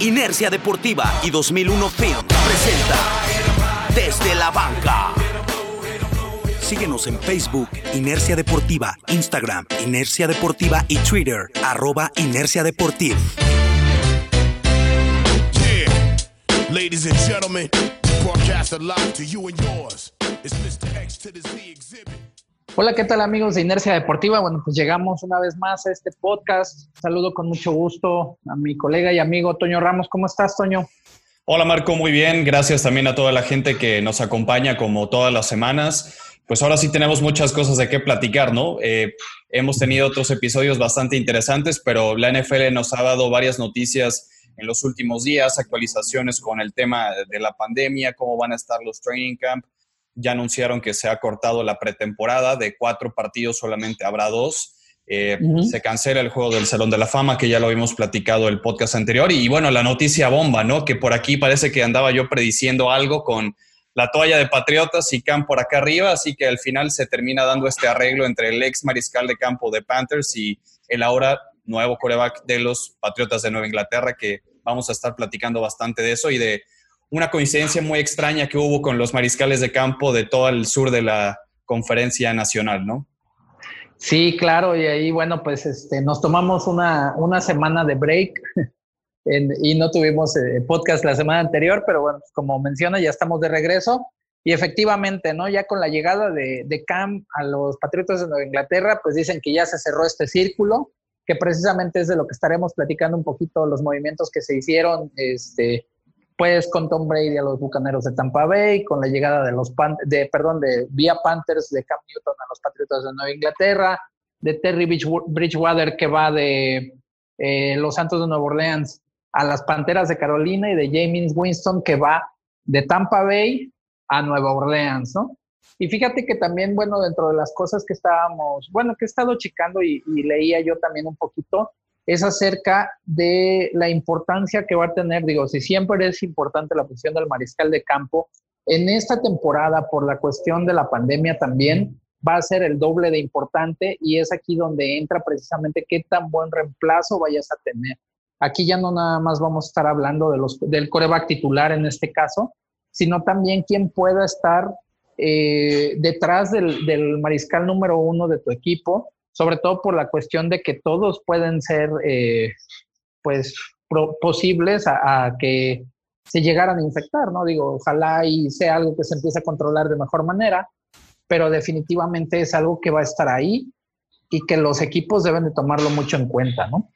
Inercia Deportiva y 2001 Film presenta Desde la Banca. Síguenos en Facebook, Inercia Deportiva, Instagram, Inercia Deportiva y Twitter, arroba Inercia Deportiva. Ladies and gentlemen, broadcast live to you and yours. It's Mr. X to the Z exhibit. Hola, ¿qué tal amigos de Inercia Deportiva? Bueno, pues llegamos una vez más a este podcast. Saludo con mucho gusto a mi colega y amigo Toño Ramos. ¿Cómo estás, Toño? Hola, Marco, muy bien. Gracias también a toda la gente que nos acompaña como todas las semanas. Pues ahora sí tenemos muchas cosas de qué platicar, ¿no? Eh, hemos tenido otros episodios bastante interesantes, pero la NFL nos ha dado varias noticias en los últimos días, actualizaciones con el tema de la pandemia, cómo van a estar los training camp. Ya anunciaron que se ha cortado la pretemporada, de cuatro partidos solamente habrá dos. Eh, se cancela el juego del Salón de la Fama, que ya lo habíamos platicado el podcast anterior. Y bueno, la noticia bomba, ¿no? Que por aquí parece que andaba yo prediciendo algo con la toalla de Patriotas y Camp por acá arriba, así que al final se termina dando este arreglo entre el ex mariscal de campo de Panthers y el ahora nuevo coreback de los Patriotas de Nueva Inglaterra, que vamos a estar platicando bastante de eso y de una coincidencia muy extraña que hubo con los mariscales de campo de todo el sur de la conferencia nacional, ¿no? Sí, claro, y ahí, bueno, pues este, nos tomamos una, una semana de break y no tuvimos eh, podcast la semana anterior, pero bueno, pues, como menciona, ya estamos de regreso. Y efectivamente, ¿no? Ya con la llegada de, de Cam a los Patriotas de Nueva Inglaterra, pues dicen que ya se cerró este círculo, que precisamente es de lo que estaremos platicando un poquito, los movimientos que se hicieron, este, pues con Tom Brady a los Bucaneros de Tampa Bay, con la llegada de los Pan de, perdón, de vía Panthers de Cam Newton a los Patriotas de Nueva Inglaterra, de Terry Bridgewater que va de eh, los Santos de Nueva Orleans a las Panteras de Carolina y de James Winston que va de Tampa Bay a Nueva Orleans, ¿no? Y fíjate que también, bueno, dentro de las cosas que estábamos, bueno, que he estado checando y, y, leía yo también un poquito, es acerca de la importancia que va a tener, digo, si siempre es importante la posición del mariscal de campo, en esta temporada, por la cuestión de la pandemia también, va a ser el doble de importante y es aquí donde entra precisamente qué tan buen reemplazo vayas a tener. Aquí ya no nada más vamos a estar hablando de los, del coreback titular en este caso, sino también quién pueda estar eh, detrás del, del, mariscal número uno de tu equipo, sobre todo por la cuestión de que todos pueden ser, eh, pues, pro, posibles a, a, que se llegaran a infectar, ¿no? Digo, ojalá y sea algo que se empiece a controlar de mejor manera, pero definitivamente es algo que va a estar ahí y que los equipos deben de tomarlo mucho en cuenta, ¿no?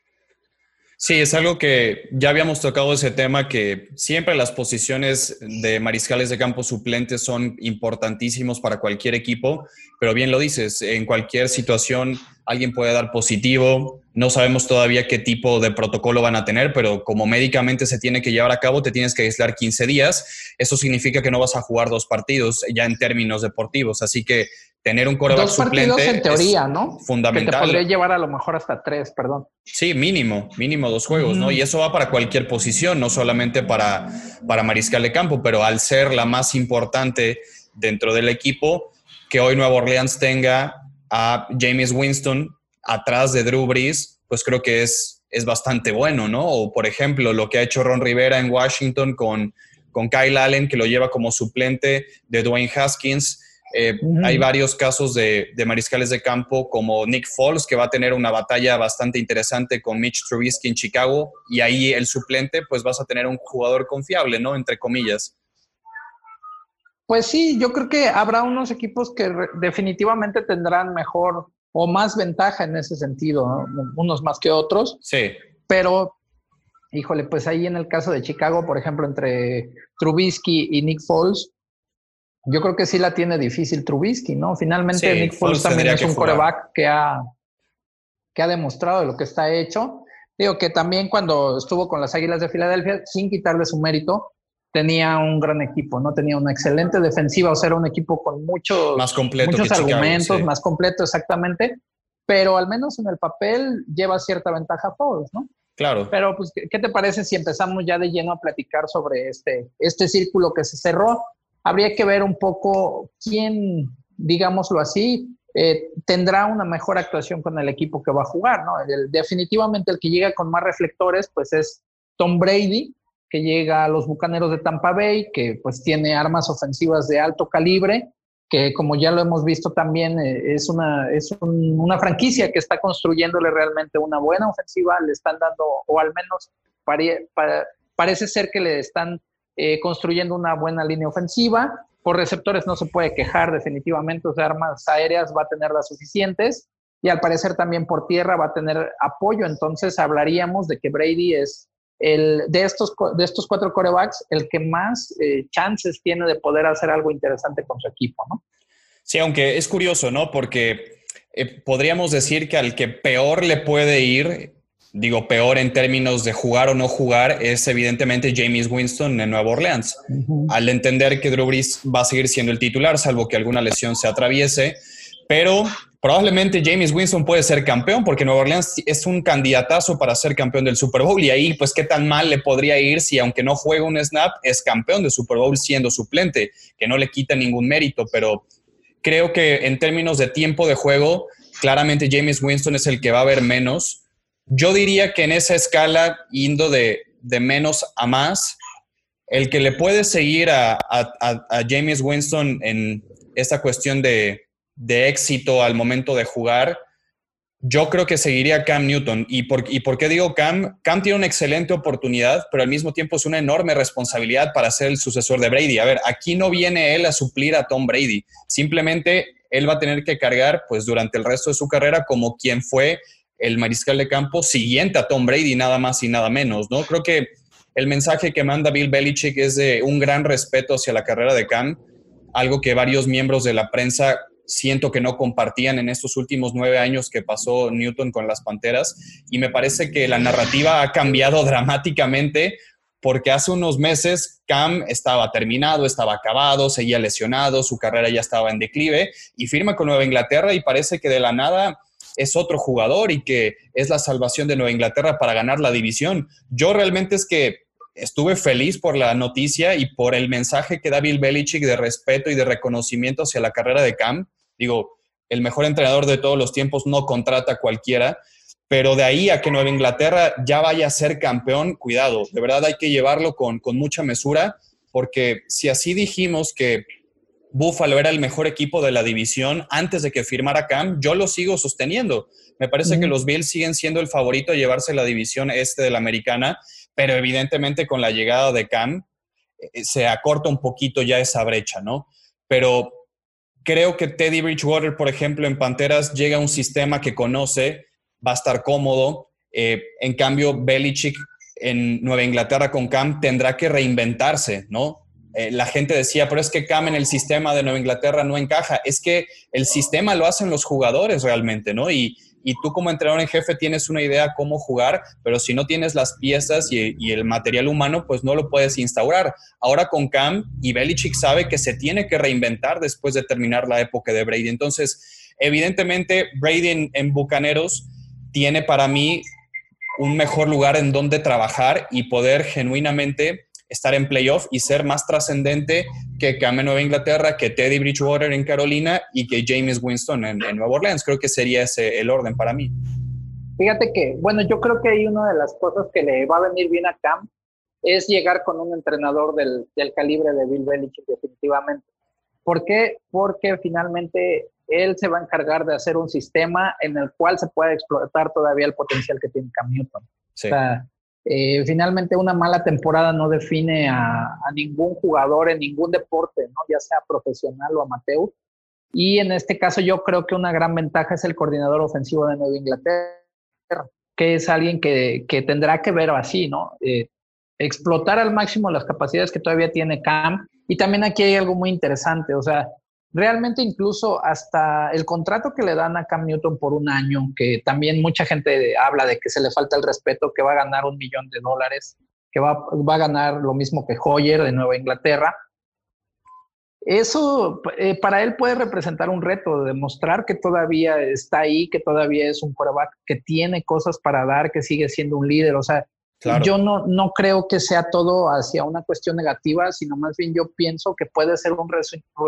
Sí, es algo que ya habíamos tocado ese tema, que siempre las posiciones de mariscales de campo suplentes son importantísimos para cualquier equipo, pero bien lo dices, en cualquier situación alguien puede dar positivo, no sabemos todavía qué tipo de protocolo van a tener, pero como médicamente se tiene que llevar a cabo, te tienes que aislar 15 días, eso significa que no vas a jugar dos partidos ya en términos deportivos, así que tener un coreback Dos partidos suplente en teoría, ¿no? Fundamental. Que te podría llevar a lo mejor hasta tres, perdón. Sí, mínimo, mínimo dos juegos, mm. ¿no? Y eso va para cualquier posición, no solamente para, para mariscal de campo, pero al ser la más importante dentro del equipo, que hoy Nueva Orleans tenga a James Winston atrás de Drew Brees, pues creo que es, es bastante bueno, ¿no? O por ejemplo, lo que ha hecho Ron Rivera en Washington con, con Kyle Allen, que lo lleva como suplente de Dwayne Haskins eh, uh -huh. Hay varios casos de, de, mariscales de campo como Nick Foles, que va a tener una batalla bastante interesante con Mitch Trubisky en Chicago, y ahí el suplente, pues vas a tener un jugador confiable, ¿no? Entre comillas. Pues sí, yo creo que habrá unos equipos que definitivamente tendrán mejor o más ventaja en ese sentido, ¿no? unos más que otros. Sí. Pero, híjole, pues ahí en el caso de Chicago, por ejemplo, entre Trubisky y Nick Foles, yo creo que sí la tiene difícil Trubisky, ¿no? Finalmente sí, Nick Foles también es un coreback que ha, que ha demostrado lo que está hecho. Digo que también cuando estuvo con las Águilas de Filadelfia, sin quitarle su mérito, tenía un gran equipo, ¿no? Tenía una excelente defensiva, o sea, era un equipo con muchos, más completo muchos argumentos, Chicago, sí. más completo exactamente, pero al menos en el papel lleva cierta ventaja a Foles, ¿no? Claro. Pero, pues, ¿qué te parece si empezamos ya de lleno a platicar sobre este, este círculo que se cerró? habría que ver un poco quién, digámoslo así, eh, tendrá una mejor actuación con el equipo que va a jugar, ¿no? El, definitivamente el que llega con más reflectores, pues es Tom Brady, que llega a los Bucaneros de Tampa Bay, que pues tiene armas ofensivas de alto calibre, que como ya lo hemos visto también eh, es, una, es una franquicia que está construyéndole realmente una buena ofensiva, le están dando, o al menos parece ser que le están eh, construyendo una buena línea ofensiva. Por receptores no se puede quejar definitivamente, o sea, armas aéreas va a tener las suficientes y al parecer también por tierra va a tener apoyo, entonces hablaríamos de que Brady es el, de, estos, de estos cuatro corebacks el que más eh, chances tiene de poder hacer algo interesante con su equipo, ¿no? Sí, aunque es curioso, ¿no? Porque eh, podríamos decir que al que peor le puede ir, digo peor en términos de jugar o no jugar, es evidentemente James Winston en Nueva Orleans. Al entender que Drew Brees va a seguir siendo el titular, salvo que alguna lesión se atraviese, pero probablemente James Winston puede ser campeón porque Nueva Orleans es un candidatazo para ser campeón del Super Bowl y ahí pues qué tan mal le podría ir si aunque no juegue un snap es campeón del Super Bowl siendo suplente, que no le quita ningún mérito, pero creo que en términos de tiempo de juego, claramente James Winston es el que va a ver menos. Yo diría que en esa escala, indo de, menos a más, el que le puede seguir a James Winston en esta cuestión de, de éxito al momento de jugar, yo creo que seguiría Cam Newton. ¿Y por, ¿Y por qué digo Cam? Cam tiene una excelente oportunidad, pero al mismo tiempo es una enorme responsabilidad para ser el sucesor de Brady. A ver, aquí no viene él a suplir a Tom Brady. Simplemente él va a tener que cargar, pues durante el resto de su carrera, como quien fue el mariscal de campo siguiente a Tom Brady, nada más y nada menos, ¿no? Creo que el mensaje que manda Bill Belichick es de un gran respeto hacia la carrera de Cam, algo que varios miembros de la prensa siento que no compartían en estos últimos nueve años que pasó Newton con las Panteras. Y me parece que la narrativa ha cambiado dramáticamente porque hace unos meses Cam estaba terminado, estaba acabado, seguía lesionado, su carrera ya estaba en declive y firma con Nueva Inglaterra y parece que de la nada es otro jugador y que es la salvación de Nueva Inglaterra para ganar la división. Yo realmente es que estuve feliz por la noticia y por el mensaje que da Bill Belichick de respeto y de reconocimiento hacia la carrera de Cam. Digo, el mejor entrenador de todos los tiempos no contrata a cualquiera, pero de ahí a que Nueva Inglaterra ya vaya a ser campeón, cuidado, de verdad hay que llevarlo con, mucha mesura, porque si así dijimos que Buffalo era el mejor equipo de la división antes de que firmara Cam, yo lo sigo sosteniendo. Me parece que los Bills siguen siendo el favorito a llevarse la división este de la americana pero evidentemente con la llegada de Cam eh, se acorta un poquito ya esa brecha, ¿no? Pero creo que Teddy Bridgewater, por ejemplo, en Panteras llega a un sistema que conoce, va a estar cómodo. Eh, en cambio, Belichick en Nueva Inglaterra con Cam tendrá que reinventarse, ¿no? Eh, la gente decía, pero es que Cam en el sistema de Nueva Inglaterra no encaja. Es que el sistema lo hacen los jugadores realmente, ¿no? Y, y tú como entrenador en jefe tienes una idea cómo jugar, pero si no tienes las piezas y, el material humano, pues no lo puedes instaurar. Ahora con Cam y Belichick sabe que se tiene que reinventar después de terminar la época de Brady. Entonces, evidentemente, Brady en Bucaneros tiene para mí un mejor lugar en donde trabajar y poder genuinamente estar en playoff y ser más trascendente que Cam en Nueva Inglaterra, que Teddy Bridgewater en Carolina y que James Winston en, Nueva Orleans. Creo que sería ese el orden para mí. Fíjate que, bueno, yo creo que hay una de las cosas que le va a venir bien a Cam es llegar con un entrenador del, del calibre de Bill Belichick, definitivamente. ¿Por qué? Porque finalmente él se va a encargar de hacer un sistema en el cual se pueda explotar todavía el potencial que tiene Cam Newton. Sí. O sea, eh, finalmente una mala temporada no define a, ningún jugador en ningún deporte, ¿no? ya sea profesional o amateur. Y en este caso yo creo que una gran ventaja es el coordinador ofensivo de Nueva Inglaterra, que es alguien que, tendrá que ver así, ¿no? Eh, explotar al máximo las capacidades que todavía tiene Cam. Y también aquí hay algo muy interesante, o sea, realmente incluso hasta el contrato que le dan a Cam Newton por un año, que también mucha gente habla de que se le falta el respeto, que va a ganar un millón de dólares, que va, a ganar lo mismo que Hoyer de Nueva Inglaterra. Eso eh, para él puede representar un reto, demostrar que todavía está ahí, que todavía es un quarterback, que tiene cosas para dar, que sigue siendo un líder. O sea, yo no, no creo que sea todo hacia una cuestión negativa, sino más bien yo pienso que puede ser un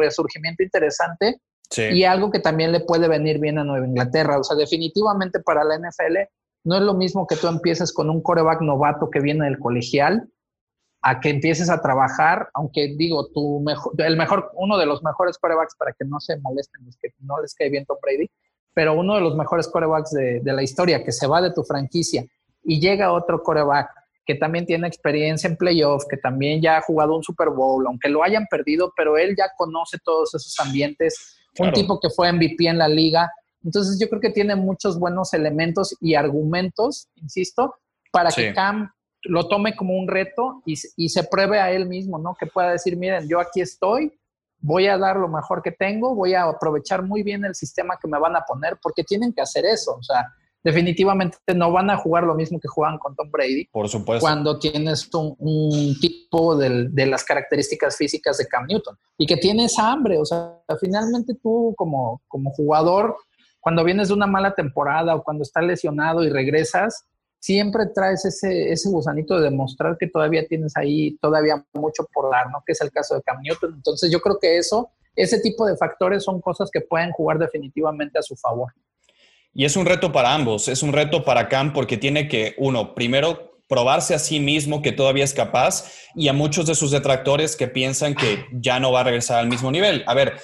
resurgimiento interesante y algo que también le puede venir bien a Nueva Inglaterra. O sea, definitivamente para la NFL no es lo mismo que tú empieces con un coreback novato que viene del colegial a que empieces a trabajar, aunque digo, tu mejor, el mejor, uno de los mejores corebacks para que no se molesten los que no les cae bien Tom Brady, pero uno de los mejores corebacks de, de la historia que se va de tu franquicia y llega otro coreback que también tiene experiencia en playoffs, que también ya ha jugado un Super Bowl, aunque lo hayan perdido, pero él ya conoce todos esos ambientes, un tipo que fue MVP en la liga. Entonces yo creo que tiene muchos buenos elementos y argumentos, insisto, para que Cam lo tome como un reto y, se pruebe a él mismo, ¿no? Que pueda decir, miren, yo aquí estoy, voy a dar lo mejor que tengo, voy a aprovechar muy bien el sistema que me van a poner, porque tienen que hacer eso, o sea, definitivamente no van a jugar lo mismo que juegan con Tom Brady. Por supuesto. Cuando tienes un, tipo de, las características físicas de Cam Newton y que tienes hambre, o sea, finalmente tú como, como jugador, cuando vienes de una mala temporada o cuando estás lesionado y regresas, siempre traes ese, ese gusanito de demostrar que todavía tienes ahí todavía mucho por dar, ¿no? Que es el caso de Cam Newton. Entonces yo creo que eso, ese tipo de factores son cosas que pueden jugar definitivamente a su favor. Y es un reto para ambos, es un reto para Cam porque tiene que, uno, primero probarse a sí mismo que todavía es capaz y a muchos de sus detractores que piensan que ya no va a regresar al mismo nivel. A ver,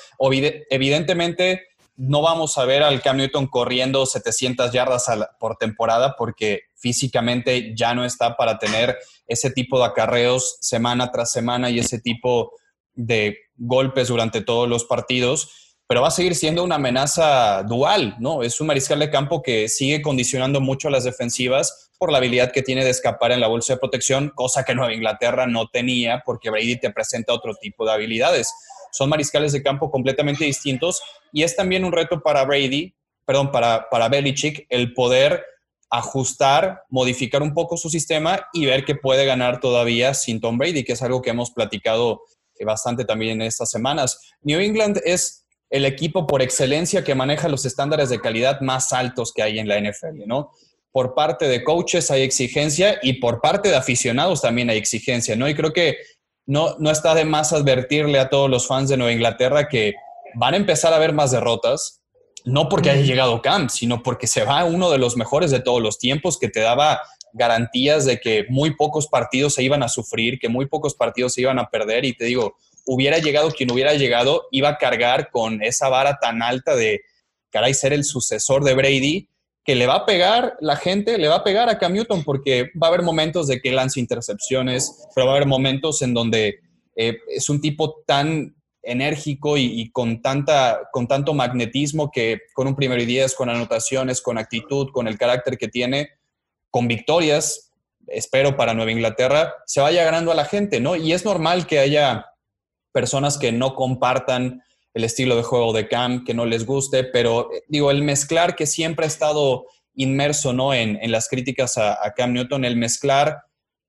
evidentemente no vamos a ver al Cam Newton corriendo 700 yardas por temporada porque físicamente ya no está para tener ese tipo de acarreos semana tras semana y ese tipo de golpes durante todos los partidos pero va a seguir siendo una amenaza dual, ¿no? Es un mariscal de campo que sigue condicionando mucho a las defensivas por la habilidad que tiene de escapar en la bolsa de protección, cosa que Nueva Inglaterra no tenía porque Brady te presenta otro tipo de habilidades. Son mariscales de campo completamente distintos y es también un reto para Brady, perdón, para, para Belichick, el poder ajustar, modificar un poco su sistema y ver que puede ganar todavía sin Tom Brady, que es algo que hemos platicado bastante también en estas semanas. New England es el equipo por excelencia que maneja los estándares de calidad más altos que hay en la NFL, ¿no? Por parte de coaches hay exigencia y por parte de aficionados también hay exigencia, ¿no? Y creo que no, no está de más advertirle a todos los fans de Nueva Inglaterra que van a empezar a ver más derrotas, no porque haya llegado Camp, sino porque se va uno de los mejores de todos los tiempos que te daba garantías de que muy pocos partidos se iban a sufrir, que muy pocos partidos se iban a perder y te digo, hubiera llegado quien hubiera llegado, iba a cargar con esa vara tan alta de, caray, ser el sucesor de Brady, que le va a pegar la gente, le va a pegar a Cam Newton, porque va a haber momentos de que lance intercepciones, pero va a haber momentos en donde eh, es un tipo tan enérgico y, con, tanta, con tanto magnetismo que con un primero y diez, con anotaciones, con actitud, con el carácter que tiene, con victorias, espero para Nueva Inglaterra, se vaya ganando a la gente, ¿no? Y es normal que haya personas que no compartan el estilo de juego de Cam, que no les guste, pero eh, digo, el mezclar que siempre ha estado inmerso ¿no? en, las críticas a, Cam Newton, el mezclar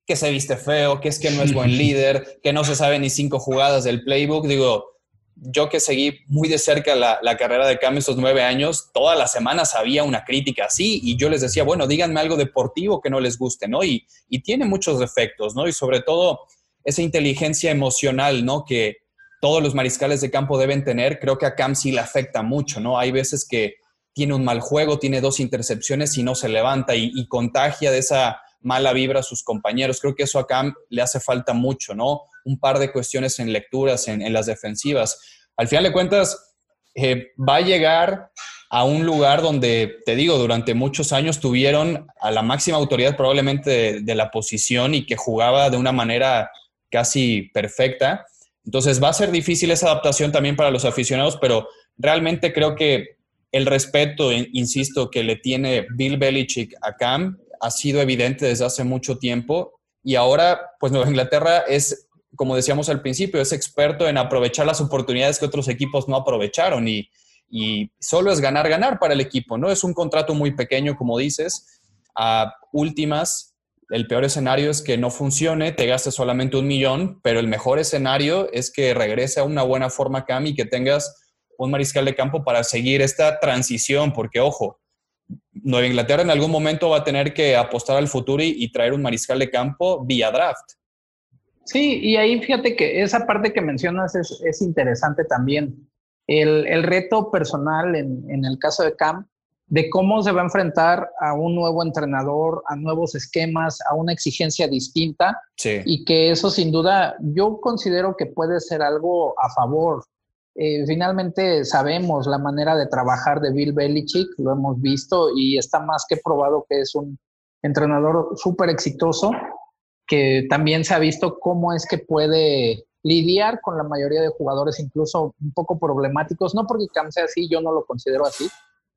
que se viste feo, que es que no es buen líder, que no se sabe ni cinco jugadas del playbook, digo, yo que seguí muy de cerca la, carrera de Cam estos nueve años, todas las semanas había una crítica así y yo les decía, bueno, díganme algo deportivo que no les guste, ¿no? Y, y tiene muchos defectos, ¿no? Y sobre todo esa inteligencia emocional, ¿no? Que todos los mariscales de campo deben tener, creo que a Cam sí le afecta mucho, ¿no? Hay veces que tiene un mal juego, tiene dos intercepciones y no se levanta y, contagia de esa mala vibra a sus compañeros. Creo que eso a Cam le hace falta mucho, ¿no? Un par de cuestiones en lecturas, en, las defensivas. Al final de cuentas, eh, va a llegar a un lugar donde, te digo, durante muchos años tuvieron a la máxima autoridad probablemente de la posición y que jugaba de una manera casi perfecta. Entonces va a ser difícil esa adaptación también para los aficionados, pero realmente creo que el respeto, insisto, que le tiene Bill Belichick a Cam ha sido evidente desde hace mucho tiempo y ahora pues Nueva Inglaterra es, como decíamos al principio, es experto en aprovechar las oportunidades que otros equipos no aprovecharon y, y solo es ganar, ganar para el equipo, ¿no? Es un contrato muy pequeño, como dices, a últimas el peor escenario es que no funcione, te gastes solamente un millón, pero el mejor escenario es que regrese a una buena forma Cam y que tengas un mariscal de campo para seguir esta transición, porque ojo, Nueva Inglaterra en algún momento va a tener que apostar al futuro y, traer un mariscal de campo vía draft. Sí, y ahí fíjate que esa parte que mencionas es, interesante también. El, reto personal en, en, el caso de Cam de cómo se va a enfrentar a un nuevo entrenador, a nuevos esquemas, a una exigencia distinta. Y que eso sin duda yo considero que puede ser algo a favor. Eh, finalmente sabemos la manera de trabajar de Bill Belichick, lo hemos visto y está más que probado que es un entrenador súper exitoso, que también se ha visto cómo es que puede lidiar con la mayoría de jugadores, incluso un poco problemáticos, no porque Cam sea así, yo no lo considero así,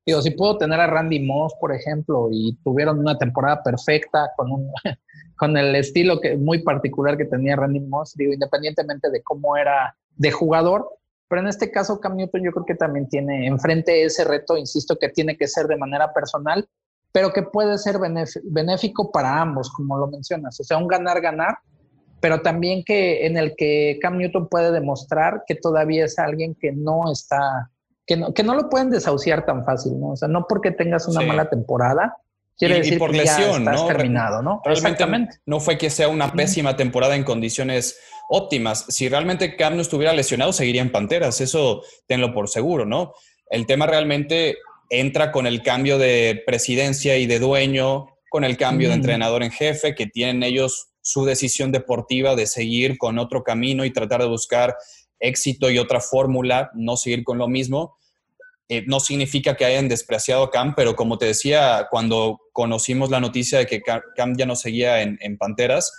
Digo, si puedo tener a Randy Moss, por ejemplo, y tuvieron una temporada perfecta con, un, con el estilo que, muy particular que tenía Randy Moss, digo, independientemente de cómo era de jugador, pero en este caso Cam Newton yo creo que también tiene enfrente ese reto, insisto, que tiene que ser de manera personal, pero que puede ser benéfico para ambos, como lo mencionas, o sea, un ganar-ganar, pero también que en el que Cam Newton puede demostrar que todavía es alguien que no está que no, que no lo pueden desahuciar tan fácil, ¿no? O sea, no porque tengas una mala temporada, quiere decir por que lesión, ya estás ¿no? terminado, ¿no? Exactamente. No fue que sea una pésima temporada en condiciones óptimas. Si realmente Cam no estuviera lesionado, seguiría en Panteras. Eso tenlo por seguro, ¿no? El tema realmente entra con el cambio de presidencia y de dueño, con el cambio de entrenador en jefe, que tienen ellos su decisión deportiva de seguir con otro camino y tratar de buscar éxito y otra fórmula, no seguir con lo mismo. Eh, no significa que hayan despreciado a Cam, pero como te decía, cuando conocimos la noticia de que Cam ya no seguía en, Panteras,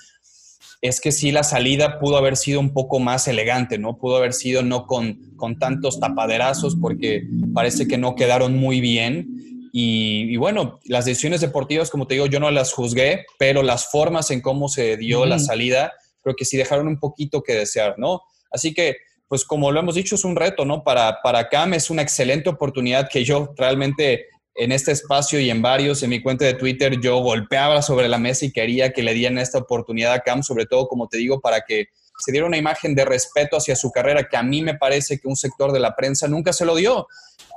es que sí la salida pudo haber sido un poco más elegante, ¿no? Pudo haber sido no con, con tantos tapaderazos porque parece que no quedaron muy bien. Y, bueno, las decisiones deportivas, como te digo, yo no las juzgué, pero las formas en cómo se dio la salida, creo que sí dejaron un poquito que desear, ¿no? Así que pues como lo hemos dicho, es un reto, ¿no? Para, para Cam es una excelente oportunidad que yo realmente en este espacio y en varios, en mi cuenta de Twitter, yo golpeaba sobre la mesa y quería que le dieran esta oportunidad a Cam, sobre todo, como te digo, para que se diera una imagen de respeto hacia su carrera, que a mí me parece que un sector de la prensa nunca se lo dio.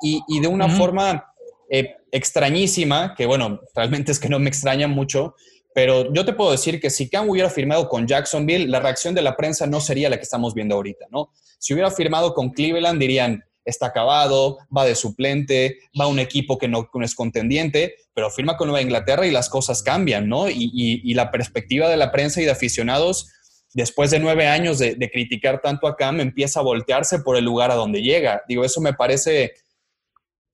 Y, y de una forma eh, extrañísima, que bueno, realmente es que no me extraña mucho, pero yo te puedo decir que si Cam hubiera firmado con Jacksonville, la reacción de la prensa no sería la que estamos viendo ahorita, ¿no? Si hubiera firmado con Cleveland, dirían, está acabado, va de suplente, va un equipo que no, es contendiente, pero firma con Nueva Inglaterra y las cosas cambian, ¿no? Y, la perspectiva de la prensa y de aficionados, después de nueve años de, de, criticar tanto a Cam, empieza a voltearse por el lugar a donde llega. Digo, eso me parece,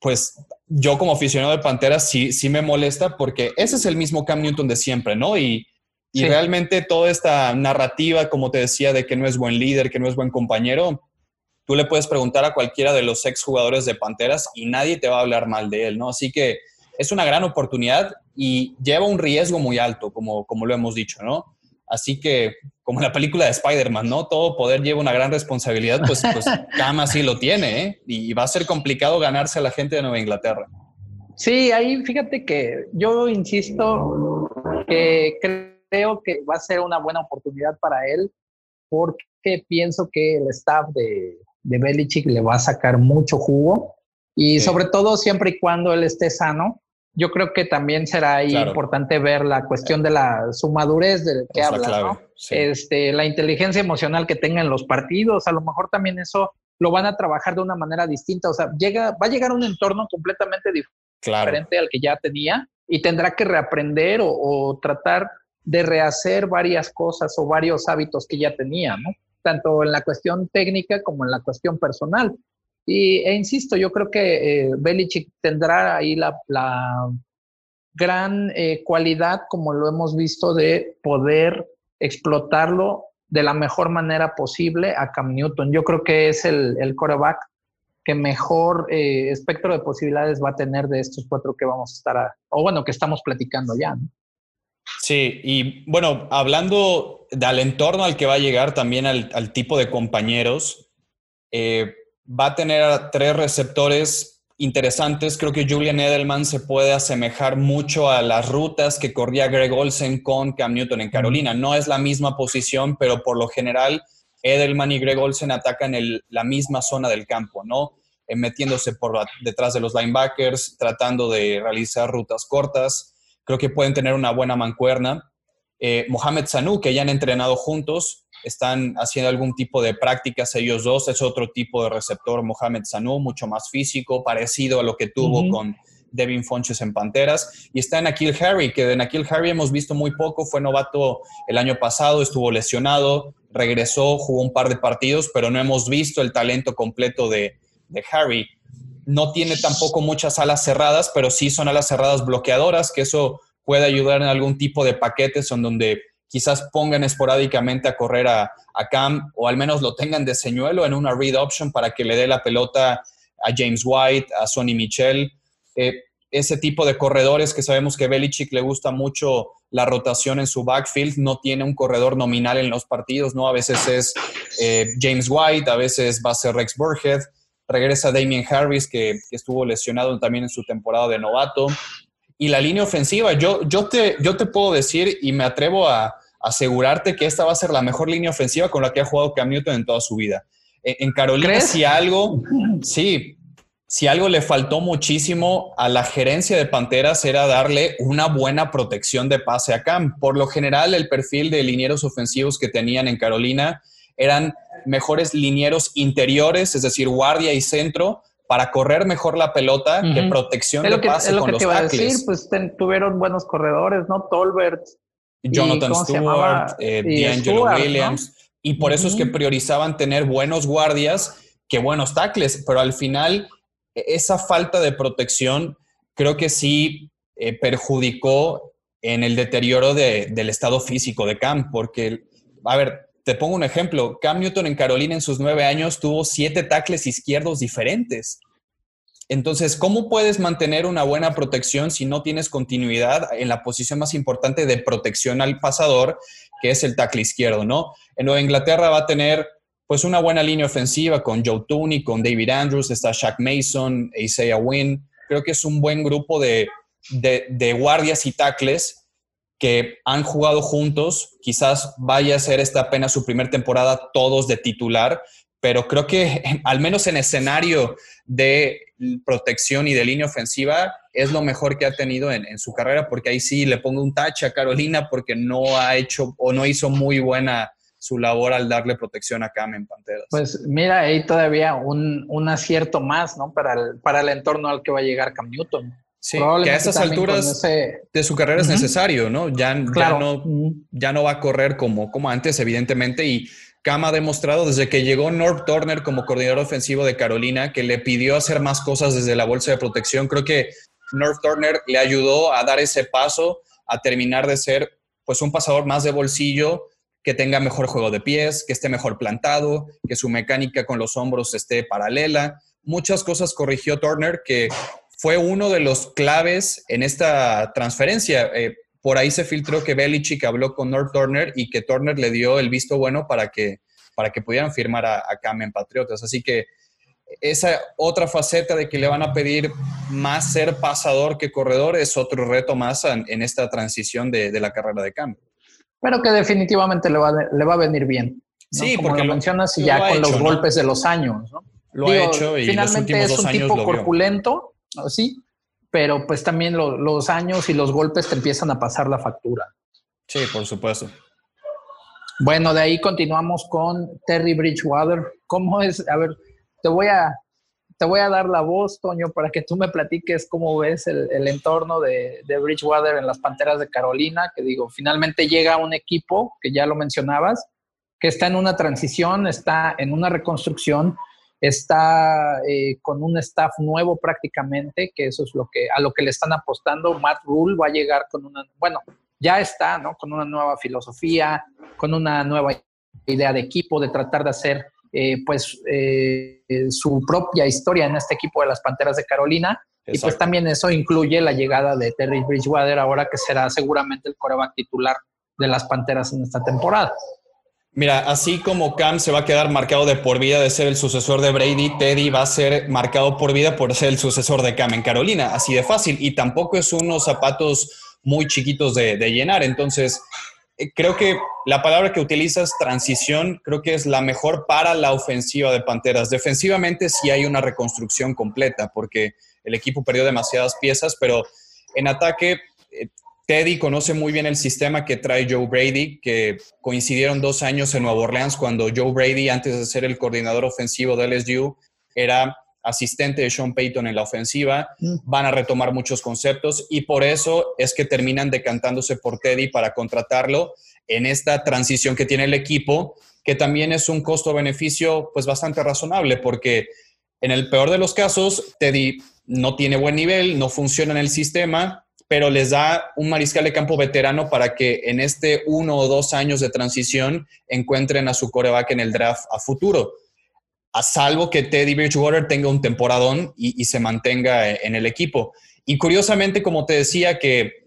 pues yo como aficionado de Panteras sí, sí me molesta porque ese es el mismo Cam Newton de siempre, ¿no? Y, realmente toda esta narrativa, como te decía, de que no es buen líder, que no es buen compañero, tú le puedes preguntar a cualquiera de los ex jugadores de Panteras y nadie te va a hablar mal de él, ¿no? Así que es una gran oportunidad y lleva un riesgo muy alto, como, como lo hemos dicho, ¿no? Así que, como en la película de Spider-Man, ¿no? Todo poder lleva una gran responsabilidad, pues, pues Cam sí lo tiene, ¿eh? Y va a ser complicado ganarse a la gente de Nueva Inglaterra. Sí, ahí fíjate que yo insisto que creo que va a ser una buena oportunidad para él, porque pienso que el staff de, de Belichick le va a sacar mucho jugo y sobre todo siempre y cuando él esté sano, yo creo que también será importante ver la cuestión de la su madurez del que habla, ¿no? Este, la inteligencia emocional que tenga en los partidos, a lo mejor también eso lo van a trabajar de una manera distinta, o sea, llega, va a llegar a un entorno completamente diferente al que ya tenía y tendrá que reaprender o, tratar de rehacer varias cosas o varios hábitos que ya tenía, ¿no? Tanto en la cuestión técnica como en la cuestión personal. Y, e insisto, yo creo que eh, Belichick tendrá ahí la, gran eh, cualidad, como lo hemos visto, de poder explotarlo de la mejor manera posible a Cam Newton. Yo creo que es el, el coreback que mejor eh, espectro de posibilidades va a tener de estos cuatro que vamos a estar, o bueno, que estamos platicando ya. Sí, y bueno, hablando del entorno al que va a llegar, también al, al tipo de compañeros, eh, va a tener tres receptores interesantes. Creo que Julian Edelman se puede asemejar mucho a las rutas que corría Greg Olsen con Cam Newton en Carolina. No es la misma posición, pero por lo general Edelman y Greg Olsen atacan la misma zona del campo, ¿no? Eh, metiéndose por detrás de los linebackers, tratando de realizar rutas cortas. Creo que pueden tener una buena mancuerna. Eh, Mohamed Sanu, que ya han entrenado juntos, están haciendo algún tipo de prácticas ellos dos. Es otro tipo de receptor, Mohamed Sanu, mucho más físico, parecido a lo que tuvo con Devin Fonches en Panteras. Y está en Akil Harry, que de Akil Harry hemos visto muy poco. Fue novato el año pasado, estuvo lesionado, regresó, jugó un par de partidos, pero no hemos visto el talento completo de, de Harry. No tiene tampoco muchas alas cerradas, pero sí son alas cerradas bloqueadoras, que eso puede ayudar en algún tipo de paquetes en donde quizás pongan esporádicamente a correr a, Cam o al menos lo tengan de señuelo en una read option para que le dé la pelota a James White, a Sonny Michel. Eh, ese tipo de corredores que sabemos que Belichick le gusta mucho la rotación en su backfield, no tiene un corredor nominal en los partidos, ¿no? A veces es eh, James White, a veces va a ser Rex Burhead, regresa Damien Harris, que, estuvo lesionado también en su temporada de novato. Y la línea ofensiva, yo, yo, te, yo te puedo decir y me atrevo a, asegurarte que esta va a ser la mejor línea ofensiva con la que ha jugado Cam Newton en toda su vida. En, Carolina, si algo, sí, si algo le faltó muchísimo a la gerencia de Panteras era darle una buena protección de pase a Cam. Por lo general, el perfil de linieros ofensivos que tenían en Carolina eran mejores linieros interiores, es decir, guardia y centro, para correr mejor la pelota que protección de pase es lo que te iba A decir, pues tuvieron buenos corredores, ¿no? Tolbert, Jonathan Stewart, eh, D'Angelo Williams. Y por eso es que priorizaban tener buenos guardias que buenos tackles, pero al final e, esa falta de protección creo que sí eh, perjudicó en el deterioro del estado físico de Cam, porque, a ver, te pongo un ejemplo, Cam Newton en Carolina en sus nueve años tuvo siete tackles izquierdos diferentes. Entonces, ¿cómo puedes mantener una buena protección si no tienes continuidad en la posición más importante de protección al pasador, que es el tackle izquierdo, ¿no? En Nueva Inglaterra va a tener pues una buena línea ofensiva con Joe Tooney, con David Andrews, está Shaq Mason, Isaiah Wynn. Creo que es un buen grupo de, de guardias y tackles que han jugado juntos. Quizás vaya a ser esta apenas su primera temporada todos de titular, pero creo que al menos en escenario de protección y de línea ofensiva es lo mejor que ha tenido en, su carrera, porque ahí sí le pongo un tache a Carolina porque no ha hecho o no hizo muy buena su labor al darle protección a Cam en Panteras. Pues mira, ahí todavía un, acierto más, ¿no? Para el, para el entorno al que va a llegar Cam Newton. Sí, que a esas alturas de su carrera es necesario, ¿no? Ya, no, ya no va a correr como, como antes, evidentemente, y Cam ha demostrado desde que llegó North Turner como coordinador ofensivo de Carolina, que le pidió hacer más cosas desde la bolsa de protección. Creo que North Turner le ayudó a dar ese paso, a terminar de ser pues un pasador más de bolsillo, que tenga mejor juego de pies, que esté mejor plantado, que su mecánica con los hombros esté paralela. Muchas cosas corrigió Turner que fue uno de los claves en esta transferencia. Eh, por ahí se filtró que Belichick habló con North Turner y que Turner le dio el visto bueno para que, para que pudieran firmar a, Cam en Patriotas. Así que esa otra faceta de que le van a pedir más ser pasador que corredor es otro reto más en, esta transición de, la carrera de Cam. Pero que definitivamente le va, le va a venir bien. Sí, porque lo mencionas y ya con los golpes de los años. Lo ha hecho y finalmente los últimos es un años tipo corpulento, sí, pero pues también los años y los golpes te empiezan a pasar la factura. Sí, por supuesto. Bueno, de ahí continuamos con Terry Bridgewater. ¿Cómo es? A ver, te voy a, te voy a dar la voz, Toño, para que tú me platiques cómo ves el, entorno de, de, Bridgewater en las Panteras de Carolina, que digo, finalmente llega un equipo, que ya lo mencionabas, que está en una transición, está en una reconstrucción, está eh, con un staff nuevo prácticamente, que eso es lo que a lo que le están apostando. Matt Rule va a llegar con una, bueno, ya está, ¿no? Con una nueva filosofía, con una nueva idea de equipo, de tratar de hacer, eh, pues, eh, su propia historia en este equipo de las Panteras de Carolina. Y pues también eso incluye la llegada de Terry Bridgewater ahora que será seguramente el coreback titular de las Panteras en esta temporada. Mira, así como Cam se va a quedar marcado de por vida de ser el sucesor de Brady, Teddy va a ser marcado por vida por ser el sucesor de Cam en Carolina, así de fácil. Y tampoco es unos zapatos muy chiquitos de, llenar. Entonces, eh, creo que la palabra que utilizas, transición, creo que es la mejor para la ofensiva de Panteras. Defensivamente sí hay una reconstrucción completa porque el equipo perdió demasiadas piezas, pero en ataque eh, Teddy conoce muy bien el sistema que trae Joe Brady, que coincidieron dos años en Nueva Orleans cuando Joe Brady, antes de ser el coordinador ofensivo de LSU, era asistente de Sean Payton en la ofensiva, mm. van a retomar muchos conceptos y por eso es que terminan decantándose por Teddy para contratarlo en esta transición que tiene el equipo, que también es un costo-beneficio pues bastante razonable porque en el peor de los casos, Teddy no tiene buen nivel, no funciona en el sistema, pero les da un mariscal de campo veterano para que en este uno o dos años de transición encuentren a su coreback en el draft a futuro a salvo que Teddy Bridgewater tenga un temporadón y, se mantenga en el equipo. Y curiosamente, como te decía, que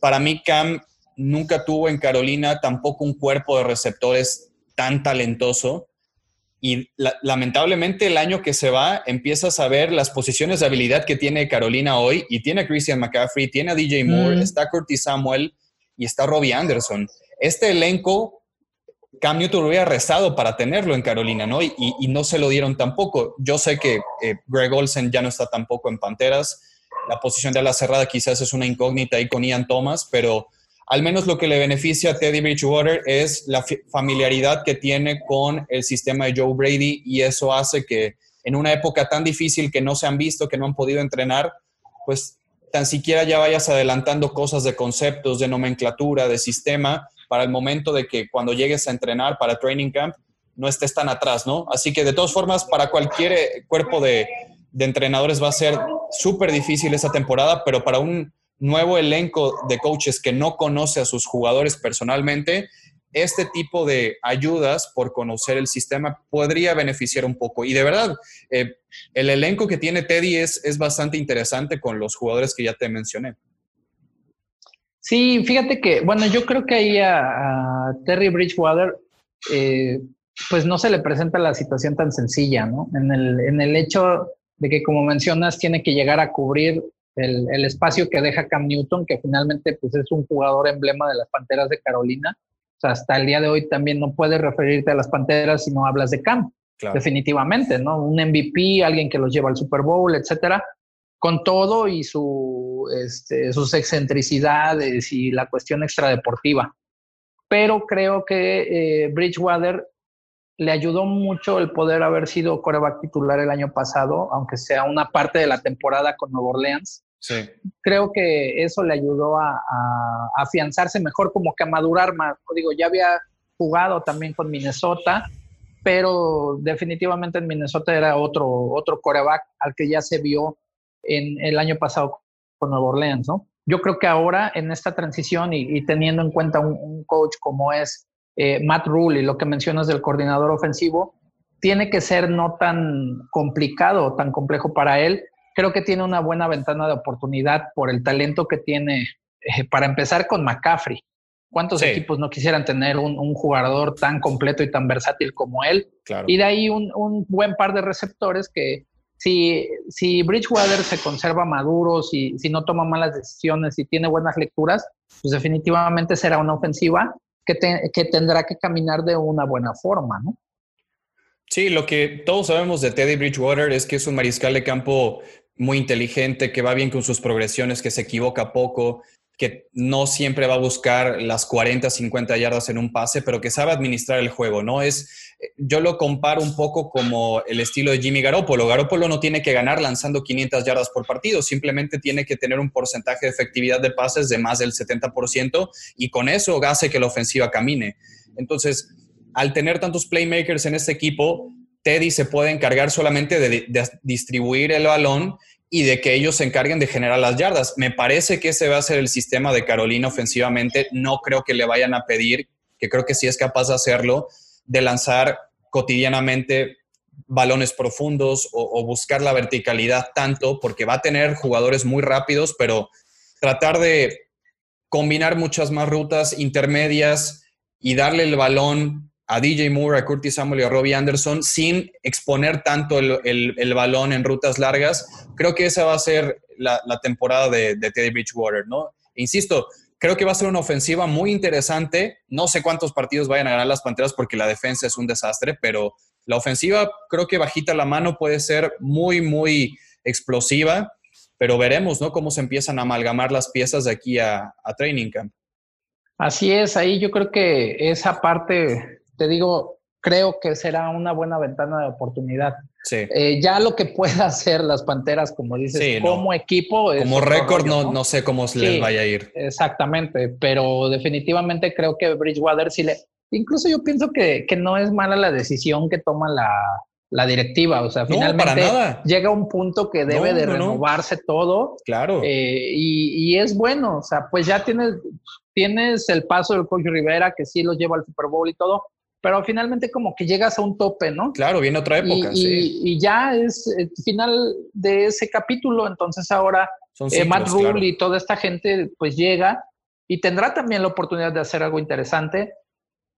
para mí Cam nunca tuvo en Carolina tampoco un cuerpo de receptores tan talentoso. Y lamentablemente el año que se va empiezas a ver las posiciones de habilidad que tiene Carolina hoy y tiene a Christian McCaffrey, tiene a DJ Moore, está Curtis Samuel y está Robbie Anderson. Este elenco Cam Newton hubiera restado para tenerlo en Carolina, ¿no? Y, no se lo dieron tampoco. Yo sé que eh, Greg Olsen ya no está tampoco en Panteras. La posición de ala cerrada quizás es una incógnita ahí con Ian Thomas, pero al menos lo que le beneficia a Teddy Bridgewater es la familiaridad que tiene con el sistema de Joe Brady y eso hace que en una época tan difícil que no se han visto, que no han podido entrenar, pues tan siquiera ya vayas adelantando cosas de conceptos, de nomenclatura, de sistema, para el momento de que cuando llegues a entrenar para training camp no estés tan atrás, ¿no? Así que de todas formas, para cualquier eh, cuerpo de, entrenadores va a ser súper difícil esa temporada, pero para un nuevo elenco de coaches que no conoce a sus jugadores personalmente, este tipo de ayudas por conocer el sistema podría beneficiar un poco. Y de verdad, eh, el elenco que tiene Teddy es, es bastante interesante con los jugadores que ya te mencioné. Sí, fíjate que, bueno, yo creo que ahí a, Terry Bridgewater, eh, pues no se le presenta la situación tan sencilla, ¿no? En el, en el hecho de que, como mencionas, tiene que llegar a cubrir el, el, espacio que deja Cam Newton, que finalmente pues es un jugador emblema de las Panteras de Carolina. O sea, hasta el día de hoy también no puedes referirte a las Panteras si no hablas de Cam. Definitivamente, ¿no? Un MVP, alguien que los lleva al Super Bowl, etcétera con todo y su, este, sus excentricidades y la cuestión extradeportiva. Pero creo que eh, Bridgewater le ayudó mucho el poder haber sido coreback titular el año pasado, aunque sea una parte de la temporada con Nueva Orleans. Sí. Creo que eso le ayudó a, afianzarse mejor, como que a madurar más. Digo, ya había jugado también con Minnesota, pero definitivamente en Minnesota era otro, otro coreback al que ya se vio en el año pasado con Nueva Orleans, ¿no? Yo creo que ahora en esta transición y, teniendo en cuenta un, coach como es eh, Matt Rule y lo que mencionas del coordinador ofensivo, tiene que ser no tan complicado o tan complejo para él. Creo que tiene una buena ventana de oportunidad por el talento que tiene, eh, para empezar con McCaffrey. ¿Cuántos equipos no quisieran tener un, jugador tan completo y tan versátil como él? Y de ahí un, un, buen par de receptores que si, si Bridgewater se conserva maduro, si, si no toma malas decisiones, si tiene buenas lecturas, pues definitivamente será una ofensiva que, que tendrá que caminar de una buena forma, ¿no? Sí, lo que todos sabemos de Teddy Bridgewater es que es un mariscal de campo muy inteligente, que va bien con sus progresiones, que se equivoca poco, que no siempre va a buscar las 40, 50 yardas en un pase, pero que sabe administrar el juego, ¿no? Es, yo lo comparo un poco como el estilo de Jimmy Garoppolo. Garoppolo no tiene que ganar lanzando 500 yardas por partido, simplemente tiene que tener un porcentaje de efectividad de pases de más del 70% y con eso hace que la ofensiva camine. Entonces, al tener tantos playmakers en este equipo, Teddy se puede encargar solamente de, de distribuir el balón y de que ellos se encarguen de generar las yardas. Me parece que ese va a ser el sistema de Carolina ofensivamente. No creo que le vayan a pedir, que creo que sí es capaz de hacerlo, de lanzar cotidianamente balones profundos o, buscar la verticalidad tanto, porque va a tener jugadores muy rápidos, pero tratar de combinar muchas más rutas intermedias y darle el balón a DJ Moore, a Curtis Samuel y a Robbie Anderson sin exponer tanto el, balón en rutas largas. Creo que esa va a ser la, temporada de, Teddy Bridgewater, ¿no? Insisto, creo que va a ser una ofensiva muy interesante. No sé cuántos partidos vayan a ganar las Panteras porque la defensa es un desastre, pero la ofensiva creo que bajita la mano puede ser muy, muy explosiva, pero veremos, ¿no? Cómo se empiezan a amalgamar las piezas de aquí a, a Training Camp. Así es, ahí yo creo que esa parte te digo, creo que será una buena ventana de oportunidad. Eh, ya lo que pueda hacer las Panteras, como dices, como equipo. como récord, no, ¿no? sé cómo les vaya a ir. Exactamente, pero definitivamente creo que Bridgewater sí le. Incluso yo pienso que, que no es mala la decisión que toma la, la directiva. O sea, finalmente llega un punto que debe de renovarse todo. Claro. Eh, y, es bueno. O sea, pues ya tienes, tienes el paso del coach Rivera que sí los lleva al Super Bowl y todo. Pero finalmente como que llegas a un tope, ¿no? Claro, viene otra época. Y, sí. y ya es el final de ese capítulo. Entonces ahora eh, Matt Rule y toda esta gente pues llega y tendrá también la oportunidad de hacer algo interesante.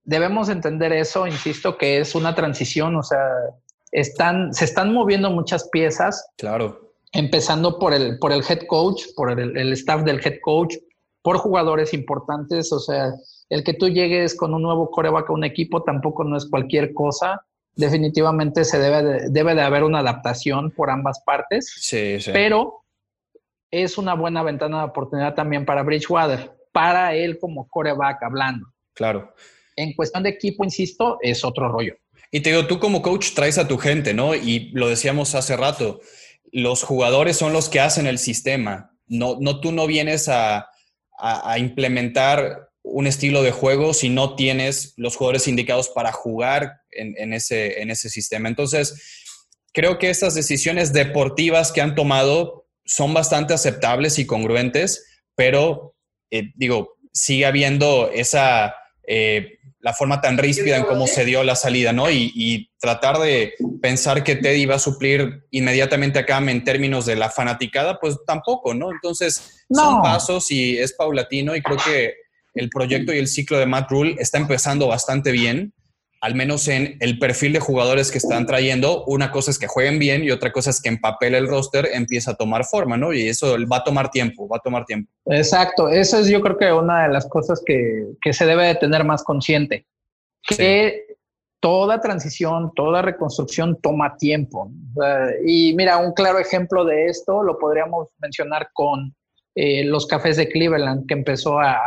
Debemos entender eso, insisto, que es una transición, o sea, están, se están moviendo muchas piezas. Claro. Empezando por el, por el head coach, por el, staff del head coach, por jugadores importantes. O sea, el que tú llegues con un nuevo coreback a un equipo tampoco no es cualquier cosa. Definitivamente se debe de, debe de haber una adaptación por ambas partes. Sí, sí. Pero es una buena ventana de oportunidad también para Bridgewater, para él como coreback hablando. Claro. En cuestión de equipo, insisto, es otro rollo. Y te digo, tú como coach traes a tu gente, ¿no? Y lo decíamos hace rato, los jugadores son los que hacen el sistema. No, no tú no vienes a, implementar un estilo de juego si no tienes los jugadores indicados para jugar en, ese, en ese sistema. Entonces, creo que estas decisiones deportivas que han tomado son bastante aceptables y congruentes, pero eh, digo, sigue habiendo esa eh, la forma tan ríspida en cómo se dio la salida, ¿no? Y, tratar de pensar que Teddy iba a suplir inmediatamente a Cam en términos de la fanaticada, pues tampoco, ¿no? Entonces, son pasos y es paulatino y creo que el proyecto y el ciclo de Matt Rule está empezando bastante bien al menos en el perfil de jugadores que están trayendo, una cosa es que jueguen bien y otra cosa es que en papel el roster empieza a tomar forma, ¿no? Y eso va a tomar tiempo, va a tomar tiempo. Exacto, eso es yo creo que una de las cosas que, se debe de tener más consciente, que toda transición, toda reconstrucción toma tiempo. y mira, un claro ejemplo de esto lo podríamos mencionar con eh, los cafés de Cleveland, que empezó a,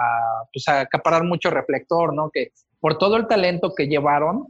pues, a acaparar mucho reflector, ¿no? Que por todo el talento que llevaron,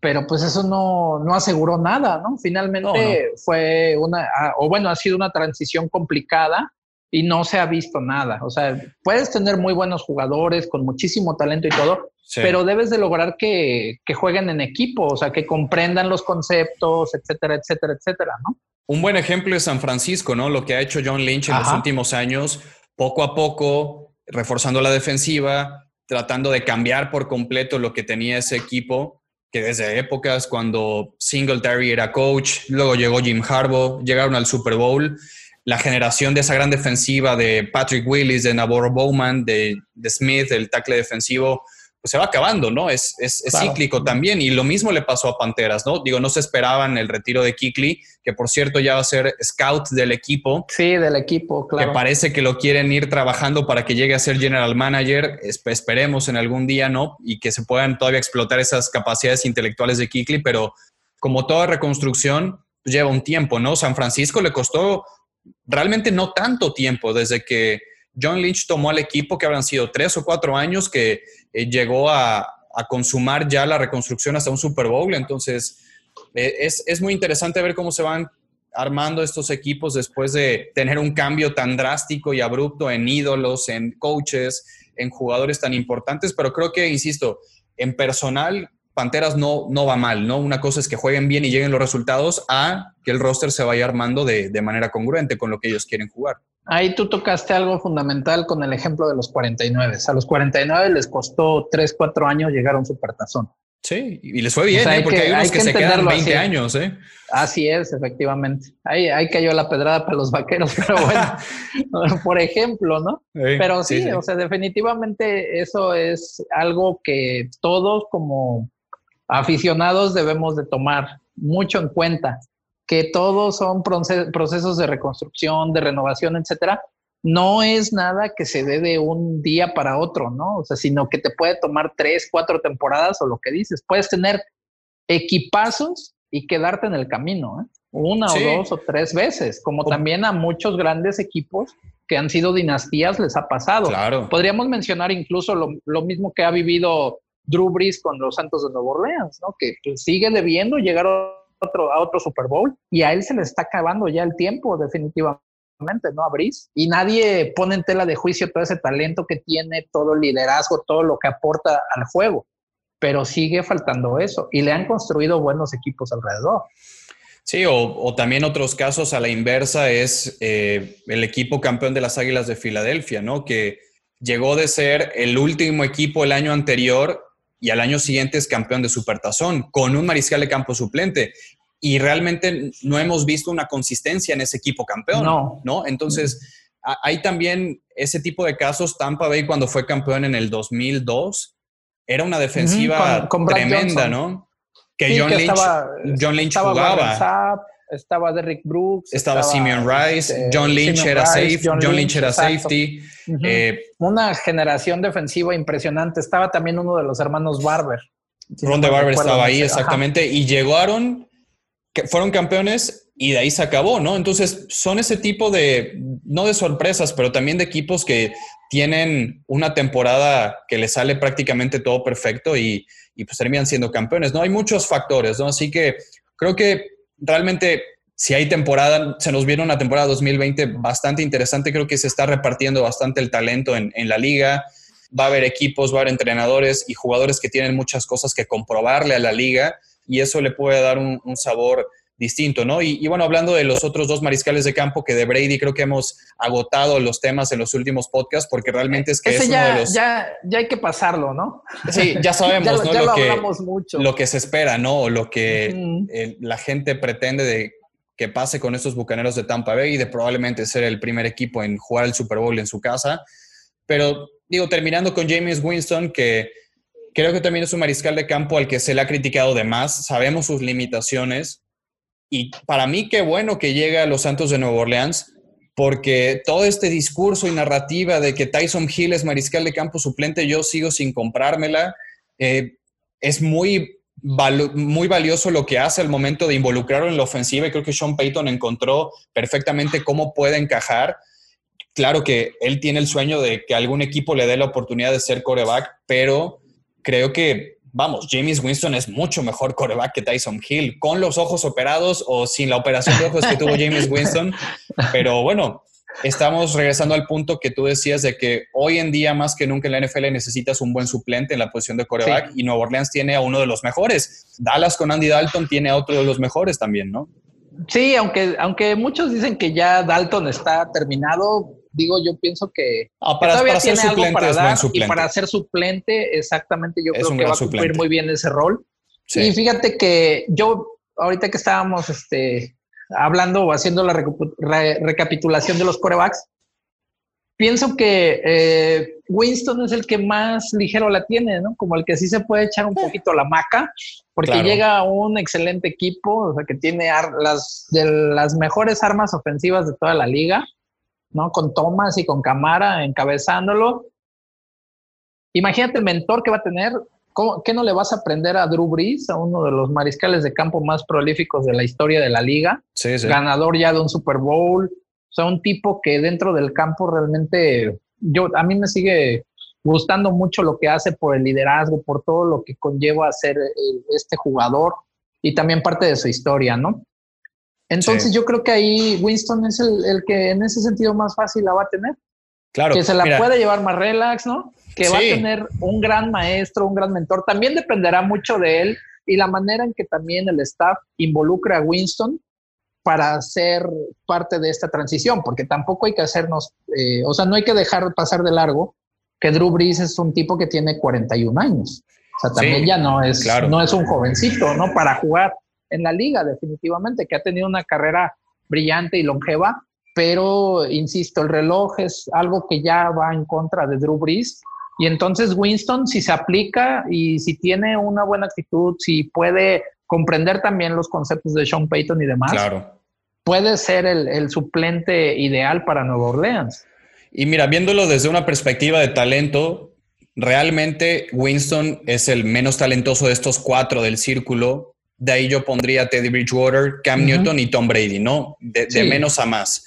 pero pues eso no, no aseguró nada, ¿no? Finalmente fue una, o bueno, ha sido una transición complicada y no se ha visto nada. O sea, puedes tener muy buenos jugadores con muchísimo talento y todo, pero debes de lograr que, que, jueguen en equipo, o sea, que comprendan los conceptos, etcétera, etcétera, etcétera, ¿no? Un buen ejemplo es San Francisco, ¿no? Lo que ha hecho John Lynch en los últimos años, poco a poco, reforzando la defensiva, tratando de cambiar por completo lo que tenía ese equipo, que desde épocas cuando Singletary era coach, luego llegó Jim Harbaugh, llegaron al Super Bowl, la generación de esa gran defensiva de Patrick Willis, de Navarro Bowman, de, de Smith, el tackle defensivo, pues se va acabando, ¿no? Es, es, cíclico también. Y lo mismo le pasó a Panteras, ¿no? Digo, no se esperaban el retiro de Kikli, que por cierto ya va a ser scout del equipo. Sí, del equipo, claro. Que parece que lo quieren ir trabajando para que llegue a ser general manager. esperemos en algún día, ¿no? Y que se puedan todavía explotar esas capacidades intelectuales de Kikli, pero como toda reconstrucción, pues lleva un tiempo, ¿no? San Francisco le costó realmente no tanto tiempo desde que John Lynch tomó al equipo que habrán sido tres o cuatro años que eh, llegó a, consumar ya la reconstrucción hasta un Super Bowl. Entonces, eh, es, muy interesante ver cómo se van armando estos equipos después de tener un cambio tan drástico y abrupto en ídolos, en coaches, en jugadores tan importantes. Pero creo que, insisto, en personal, Panteras no, no va mal, ¿no? Una cosa es que jueguen bien y lleguen los resultados a que el roster se vaya armando de, de manera congruente con lo que ellos quieren jugar. Ahí tú tocaste algo fundamental con el ejemplo de los 49. A los 49 les costó 3, 4 años llegar a un supertazón. Sí, y les fue bien, ¿eh? porque hay unos que, se quedan 20 años, ¿eh? Así es, efectivamente. Ahí, ahí cayó la pedrada para los vaqueros, pero bueno, por ejemplo, ¿no? pero sí, o sea, definitivamente eso es algo que todos como aficionados debemos de tomar mucho en cuenta que todos son procesos de reconstrucción, de renovación, etcétera, no es nada que se dé de un día para otro, ¿no? O sea, sino que te puede tomar tres, cuatro temporadas o lo que dices. Puedes tener equipazos y quedarte en el camino, ¿eh? Una o dos o tres veces, como también a muchos grandes equipos que han sido dinastías les ha pasado. Claro. Podríamos mencionar incluso lo, mismo que ha vivido Drew Brees con los Santos de Nueva Orleans, ¿no? Que pues, sigue debiendo llegar otro, a otro Super Bowl y a él se le está acabando ya el tiempo definitivamente, ¿no? A. Y nadie pone en tela de juicio todo ese talento que tiene, todo el liderazgo, todo lo que aporta al juego. Pero sigue faltando eso y le han construido buenos equipos alrededor. Sí, o, también otros casos a la inversa es eh, el equipo campeón de las Águilas de Filadelfia, ¿no? Que llegó de ser el último equipo el año anterior y al año siguiente es campeón de Supertazón con un mariscal de campo suplente. Y realmente no hemos visto una consistencia en ese equipo campeón, ¿no? ¿no? Entonces, hay también ese tipo de casos. Tampa Bay cuando fue campeón en el 2002 era una defensiva tremenda, ¿no? Que, John, Lynch, John Lynch jugaba estaba Derrick Brooks. Estaba, Simeon Rice, este, John Lynch era safe, John, Lynch, era safety. Eh, Una generación defensiva impresionante. Estaba también uno de los hermanos Barber. Ron de Barber estaba ahí, exactamente. Y llegaron, que fueron campeones y de ahí se acabó, ¿no? Entonces, son ese tipo de, no de sorpresas, pero también de equipos que tienen una temporada que les sale prácticamente todo perfecto y, y pues terminan siendo campeones, ¿no? Hay muchos factores, ¿no? Así que creo que realmente si hay temporada, se nos viene una temporada 2020 bastante interesante, creo que se está repartiendo bastante el talento en, la liga, va a haber equipos, va a haber entrenadores y jugadores que tienen muchas cosas que comprobarle a la liga y eso le puede dar un, sabor distinto, ¿no? Y, bueno, hablando de los otros dos mariscales de campo, que de Brady creo que hemos agotado los temas en los últimos podcasts, porque realmente es que es ya, uno de los... Ya, ya hay que pasarlo, ¿no? Sí, ya sabemos, ¿no? lo, que, mucho. lo que se espera, ¿no? O lo que la gente pretende de que pase con estos bucaneros de Tampa Bay y de probablemente ser el primer equipo en jugar el Super Bowl en su casa. Pero digo, terminando con James Winston, que creo que también es un mariscal de campo al que se le ha criticado de más, sabemos sus limitaciones y para mí qué bueno que llega a los Santos de Nueva Orleans, porque todo este discurso y narrativa de que Tyson Hill es mariscal de campo suplente, yo sigo sin comprármela. Eh, es muy muy valioso lo que hace al momento de involucrarlo en la ofensiva y creo que Sean Payton encontró perfectamente cómo puede encajar. Claro que él tiene el sueño de que algún equipo le dé la oportunidad de ser coreback, pero creo que, vamos, James Winston es mucho mejor coreback que Tyson Hill, con los ojos operados o sin la operación de ojos que tuvo James Winston. Pero bueno, estamos regresando al punto que tú decías de que hoy en día más que nunca en la NFL necesitas un buen suplente en la posición de coreback y Nueva Orleans tiene a uno de los mejores. Dallas con Andy Dalton tiene a otro de los mejores también, ¿no? Sí, aunque, aunque muchos dicen que ya Dalton está terminado, digo, yo pienso que, ah, para, todavía ser tiene suplente algo para dar y para ser suplente, exactamente, yo creo que va a cumplir muy bien ese rol. Y fíjate que yo, ahorita que estábamos este, hablando o haciendo la recapitulación de los corebacks, pienso que eh, Winston es el que más ligero la tiene, ¿no? Como el que sí se puede echar un poquito la maca, porque llega a un excelente equipo, o sea, que tiene las, de las mejores armas ofensivas de toda la liga, ¿no? Con Thomas y con Camara encabezándolo. Imagínate el mentor que va a tener ¿Qué no le vas a aprender a Drew Brees, a uno de los mariscales de campo más prolíficos de la historia de la liga? Ganador ya de un Super Bowl. O sea, un tipo que dentro del campo realmente, yo, a mí me sigue gustando mucho lo que hace por el liderazgo, por todo lo que conlleva a ser eh, este jugador y también parte de su historia, ¿no? Entonces yo creo que ahí Winston es el, el, que en ese sentido más fácil la va a tener. Claro. Que se la puede llevar más relax, ¿no? Que va a tener un gran maestro, un gran mentor. También dependerá mucho de él y la manera en que también el staff involucra a Winston para ser parte de esta transición, porque tampoco hay que hacernos, eh, o sea, no hay que dejar pasar de largo que Drew Brees es un tipo que tiene 41 años. O sea, también ya no es, no es un jovencito, ¿no? Para jugar en la liga, definitivamente, que ha tenido una carrera brillante y longeva, pero insisto, el reloj es algo que ya va en contra de Drew Brees. Y entonces Winston, si se aplica y si tiene una buena actitud, si puede comprender también los conceptos de Sean Payton y demás, puede ser el, suplente ideal para Nueva Orleans. Y mira, viéndolo desde una perspectiva de talento, realmente Winston es el menos talentoso de estos cuatro del círculo. De ahí yo pondría Teddy Bridgewater, Cam Newton y Tom Brady, ¿no? De, de menos a más.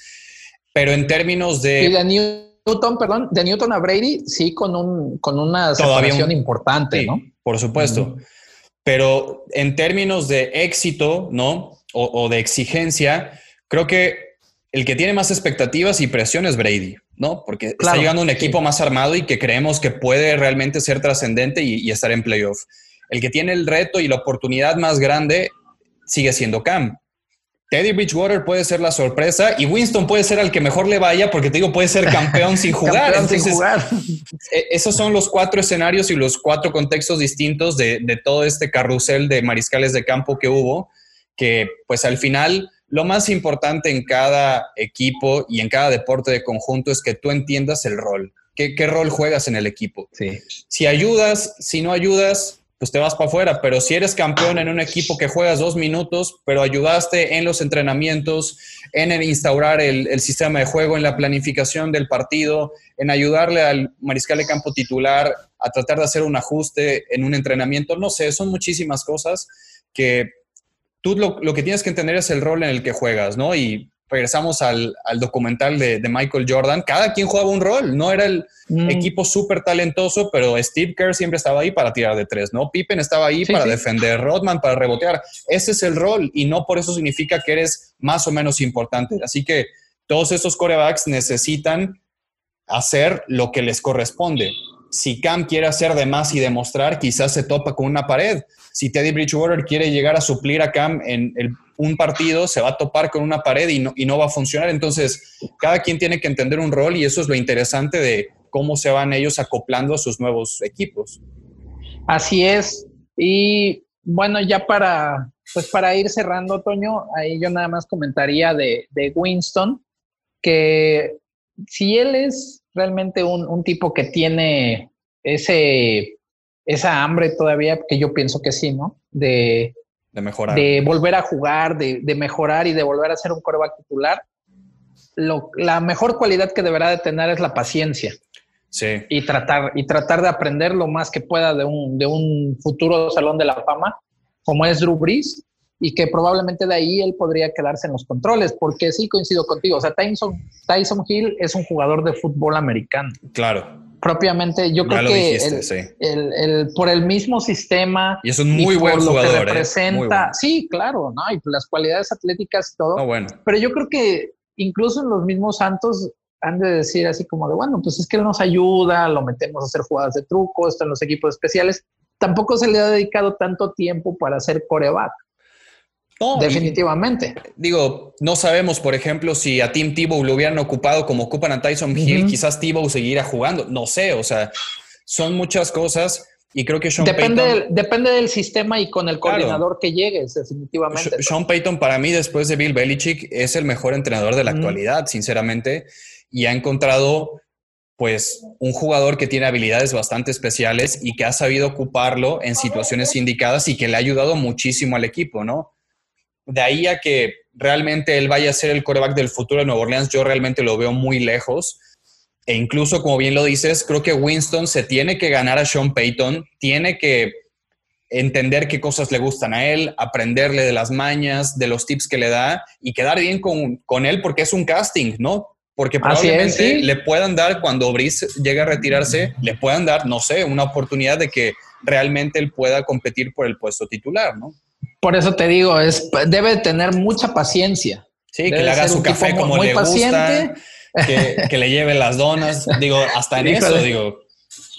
Pero en términos de... Y de Newton, perdón, de Newton a Brady, sí, con, un, con una separación importante, ¿no? Por supuesto. pero en términos de éxito, ¿no? O, de exigencia, creo que el que tiene más expectativas y presión es Brady, ¿no? Porque está llegando un equipo más armado y que creemos que puede realmente ser trascendente y, y estar en playoff. El que tiene el reto y la oportunidad más grande sigue siendo Cam. Teddy Bridgewater puede ser la sorpresa y Winston puede ser al que mejor le vaya porque te digo, puede ser campeón sin jugar. E, esos son los cuatro escenarios y los cuatro contextos distintos de, de, todo este carrusel de mariscales de campo que hubo, que pues al final lo más importante en cada equipo y en cada deporte de conjunto es que tú entiendas el rol. ¿Qué, qué rol juegas en el equipo? Sí. Si ayudas, si no ayudas, pues te vas para afuera. Pero si eres campeón en un equipo que juegas dos minutos, pero ayudaste en los entrenamientos, en el instaurar el, sistema de juego, en la planificación del partido, en ayudarle al mariscal de campo titular a tratar de hacer un ajuste en un entrenamiento, no sé, son muchísimas cosas que tú lo, lo que tienes que entender es el rol en el que juegas, ¿no? Y regresamos al, documental de, Michael Jordan, cada quien jugaba un rol, no era el mm. equipo súper talentoso, pero Steve Kerr siempre estaba ahí para tirar de tres, ¿no? Pippen estaba ahí para defender, Rodman para rebotear. Ese es el rol y no por eso significa que eres más o menos importante. Así que todos estos corebacks necesitan hacer lo que les corresponde. Si Cam quiere hacer de más y demostrar, quizás se topa con una pared. Si Teddy Bridgewater quiere llegar a suplir a Cam en un partido se va a topar con una pared y no, y no va a funcionar. Entonces, cada quien tiene que entender un rol y eso es lo interesante de cómo se van ellos acoplando a sus nuevos equipos. Así es. Y bueno, ya para, pues para ir cerrando, Toño, ahí yo nada más comentaría de, Winston, que si él es realmente un, un, tipo que tiene ese, esa hambre todavía, que yo pienso que sí, ¿no? De, de mejorar. De volver a jugar, de, mejorar y de volver a ser un coreback titular. Lo, la mejor cualidad que deberá de tener es la paciencia. Sí. Y tratar, y tratar de aprender lo más que pueda de un, de un futuro salón de la fama, como es Drew Brees, y que probablemente de ahí él podría quedarse en los controles, porque sí coincido contigo. O sea, Tyson, Tyson Hill es un jugador de fútbol americano. Claro propiamente. Yo creo que el, por el mismo sistema. Y es un muy buen jugador. que ¿eh? representa. Sí, claro, ¿no? Y las cualidades atléticas y todo. bueno. Pero yo creo que incluso en los mismos Santos han de decir así como de, bueno, pues es que él nos ayuda, lo metemos a hacer jugadas de truco, está en los equipos especiales. Tampoco se le ha dedicado tanto tiempo para hacer coreback. Definitivamente. digo, no sabemos, por ejemplo, si a Tim Tebow lo hubieran ocupado como ocupan a Tyson Hill, quizás Tebow seguirá jugando. No sé, o sea, son muchas cosas y creo que Sean depende Payton... Del, depende del sistema y con el coordinador que llegues, definitivamente. Sean Payton para mí, después de Bill Belichick, es el mejor entrenador de la actualidad, sinceramente, y ha encontrado pues un jugador que tiene habilidades bastante especiales y que ha sabido ocuparlo en situaciones indicadas y que le ha ayudado muchísimo al equipo, ¿no? De ahí a que realmente él vaya a ser el coreback del futuro de Nueva Orleans, yo realmente lo veo muy lejos. E incluso, como bien lo dices, creo que Winston se tiene que ganar a Sean Payton, tiene que entender qué cosas le gustan a él, aprenderle de las mañas, de los tips que le da y quedar bien con, él porque es un casting, ¿no? Porque probablemente le puedan dar, cuando Brice llegue a retirarse, le puedan dar, no sé, una oportunidad de que realmente él pueda competir por el puesto titular, ¿no? Por eso te digo, es, debe tener mucha paciencia. Sí, que le haga su café como le gusta, que, le lleve las donas. Digo, hasta en eso, digo,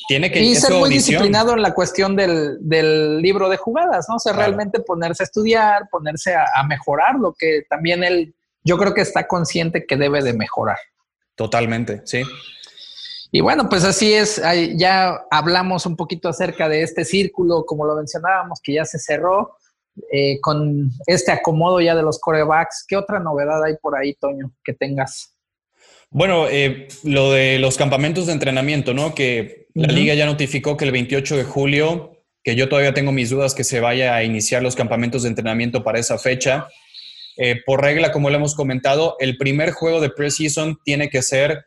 tiene que y ser muy disciplinado en la cuestión del, libro de jugadas, ¿no? O sea, realmente ponerse a estudiar, ponerse a, mejorar lo que también él, yo creo que está consciente que debe de mejorar. Totalmente, sí. Y bueno, pues así es, ya hablamos un poquito acerca de este círculo, como lo mencionábamos, que ya se cerró. Eh, con este acomodo ya de los corebacks, ¿qué otra novedad hay por ahí, Toño, que tengas? Bueno, eh, lo de los campamentos de entrenamiento, ¿no? Que la liga ya notificó que el 28 de julio, que yo todavía tengo mis dudas que se vaya a iniciar los campamentos de entrenamiento para esa fecha. Eh, por regla, como lo hemos comentado, el primer juego de preseason tiene que ser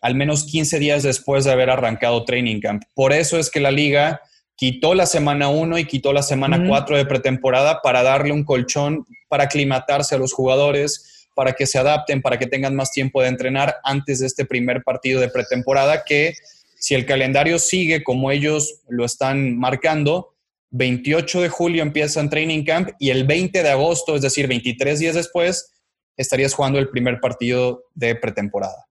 al menos 15 días después de haber arrancado training camp. Por eso es que la liga quitó la semana 1 y quitó la semana 4 de pretemporada para darle un colchón, para aclimatarse a los jugadores, para que se adapten, para que tengan más tiempo de entrenar antes de este primer partido de pretemporada que si el calendario sigue como ellos lo están marcando, 28 de julio empieza en Training Camp y el 20 de agosto, es decir, 23 días después, estarías jugando el primer partido de pretemporada.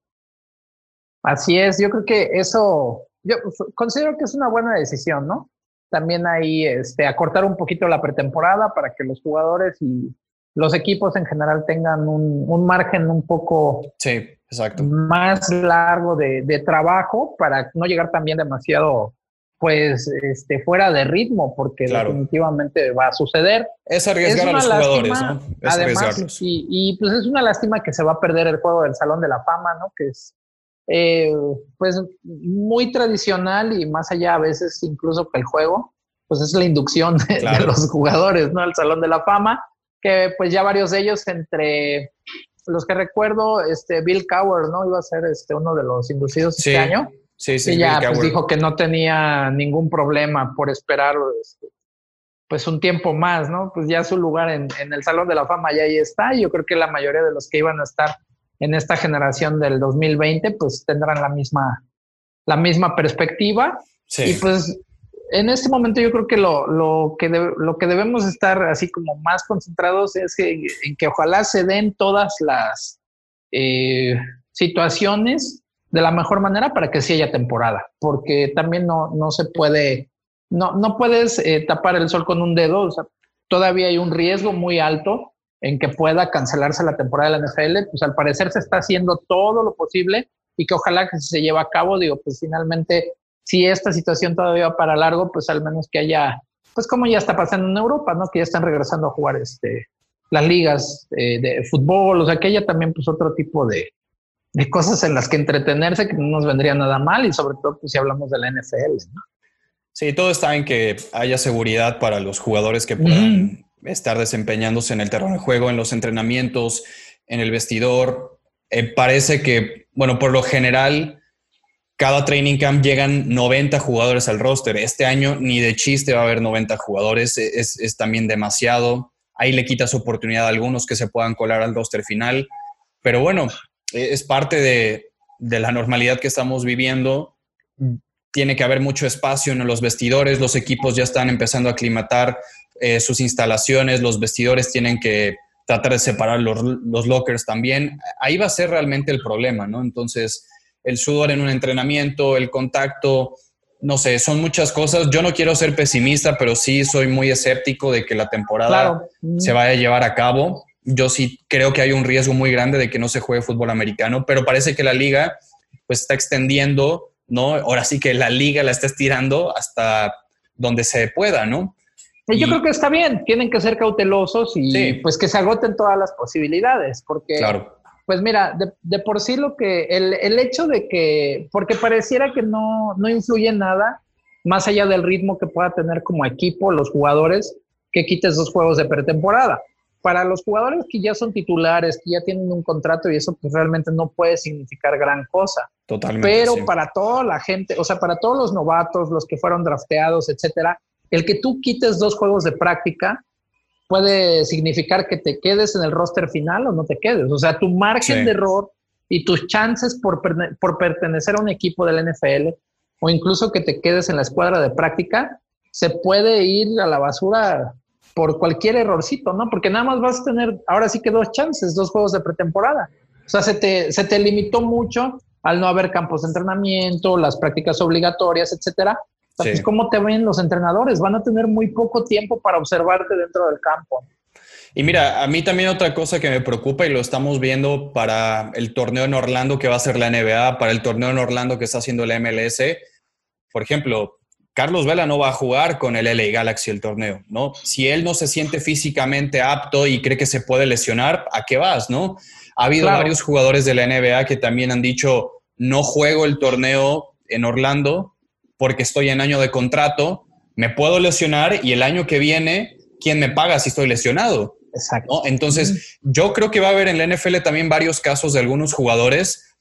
Así es, yo creo que eso, yo considero que es una buena decisión, ¿no? También ahí este, acortar un poquito la pretemporada para que los jugadores y los equipos en general tengan un, margen un poco sí, exacto. más largo de, de, trabajo para no llegar también demasiado pues este, fuera de ritmo, porque definitivamente va a suceder. Es arriesgar a los jugadores, ¿no? Es además, y, y, pues es una lástima que se va a perder el juego del Salón de la Fama, ¿no? Que es eh, pues muy tradicional y más allá a veces incluso que el juego, pues es la inducción de, los jugadores, ¿no? El Salón de la Fama, que pues ya varios de ellos entre los que recuerdo, este Bill Cower, ¿no? Iba a ser este uno de los inducidos este año. Sí, sí, y ya pues, dijo que no tenía ningún problema por esperar este, pues un tiempo más, ¿no? Pues ya su lugar en, el Salón de la Fama ya ahí está. Y yo creo que la mayoría de los que iban a estar en esta generación del 2020, pues tendrán la misma, la misma perspectiva. Sí. Y pues en este momento yo creo que lo, lo que, lo que debemos estar así como más concentrados es que, en que ojalá se den todas las eh, situaciones de la mejor manera para que sí haya temporada, porque también no, no se puede, no, no puedes eh, tapar el sol con un dedo, o sea, todavía hay un riesgo muy alto en que pueda cancelarse la temporada de la NFL, pues al parecer se está haciendo todo lo posible y que ojalá que se lleve a cabo, digo, pues finalmente, si esta situación todavía va para largo, pues al menos que haya, pues como ya está pasando en Europa, ¿no? Que ya están regresando a jugar este, las ligas eh, de fútbol, o sea, que haya también pues otro tipo de, de cosas en las que entretenerse que no nos vendría nada mal y sobre todo pues, si hablamos de la NFL. ¿no? Sí, todo está en que haya seguridad para los jugadores que puedan estar desempeñándose en el terreno de juego, en los entrenamientos, en el vestidor. Eh, parece que, bueno, por lo general, cada training camp llegan 90 jugadores al roster. Este año ni de chiste va a haber 90 jugadores, es, es también demasiado. Ahí le quitas oportunidad a algunos que se puedan colar al roster final. Pero bueno, e-, es parte de, la normalidad que estamos viviendo. Tiene que haber mucho espacio en los vestidores, los equipos ya están empezando a aclimatar eh, sus instalaciones, los vestidores tienen que tratar de separar los, los, lockers también. Ahí va a ser realmente el problema, ¿no? Entonces, el sudor en un entrenamiento, el contacto, no sé, son muchas cosas. Yo no quiero ser pesimista, pero sí soy muy escéptico de que la temporada se vaya a llevar a cabo yo sí creo que hay un riesgo muy grande de que no se juegue fútbol americano, pero parece que la liga pues está extendiendo, ¿no? Ahora sí que la liga la está estirando hasta donde se pueda, ¿no? Yo creo que está bien, tienen que ser cautelosos y pues que se agoten todas las posibilidades, porque claro. pues mira, de, por sí lo que, el, el, hecho de que, porque pareciera que no, no influye nada, más allá del ritmo que pueda tener como equipo los jugadores, que quites dos juegos de pretemporada para los jugadores que ya son titulares, que ya tienen un contrato y eso pues realmente no puede significar gran cosa. Totalmente. Pero para toda la gente, o sea, para todos los novatos, los que fueron drafteados, etcétera, el que tú quites dos juegos de práctica puede significar que te quedes en el roster final o no te quedes. O sea, tu margen de error y tus chances por, por pertenecer a un equipo del NFL o incluso que te quedes en la escuadra de práctica se puede ir a la basura por cualquier errorcito, ¿no? Porque nada más vas a tener ahora sí que dos chances, dos juegos de pretemporada. O sea, se te, se te limitó mucho al no haber campos de entrenamiento, las prácticas obligatorias, etcétera. Entonces, ¿cómo te ven los entrenadores? Van a tener muy poco tiempo para observarte dentro del campo. Y mira, a mí también otra cosa que me preocupa y lo estamos viendo para el torneo en Orlando que va a ser la NBA, para el torneo en Orlando que está haciendo la MLS. Por ejemplo, Carlos Vela no va a jugar con el LA Galaxy el torneo, ¿no? Si él no se siente físicamente apto y cree que se puede lesionar, ¿a qué vas, no? Ha habido varios jugadores de la NBA que también han dicho, no juego el torneo en Orlando porque estoy en año de contrato, me puedo lesionar y el año que viene, ¿quién me paga si estoy lesionado? Exacto. Entonces, yo creo que va a haber en la NFL también varios casos de algunos jugadores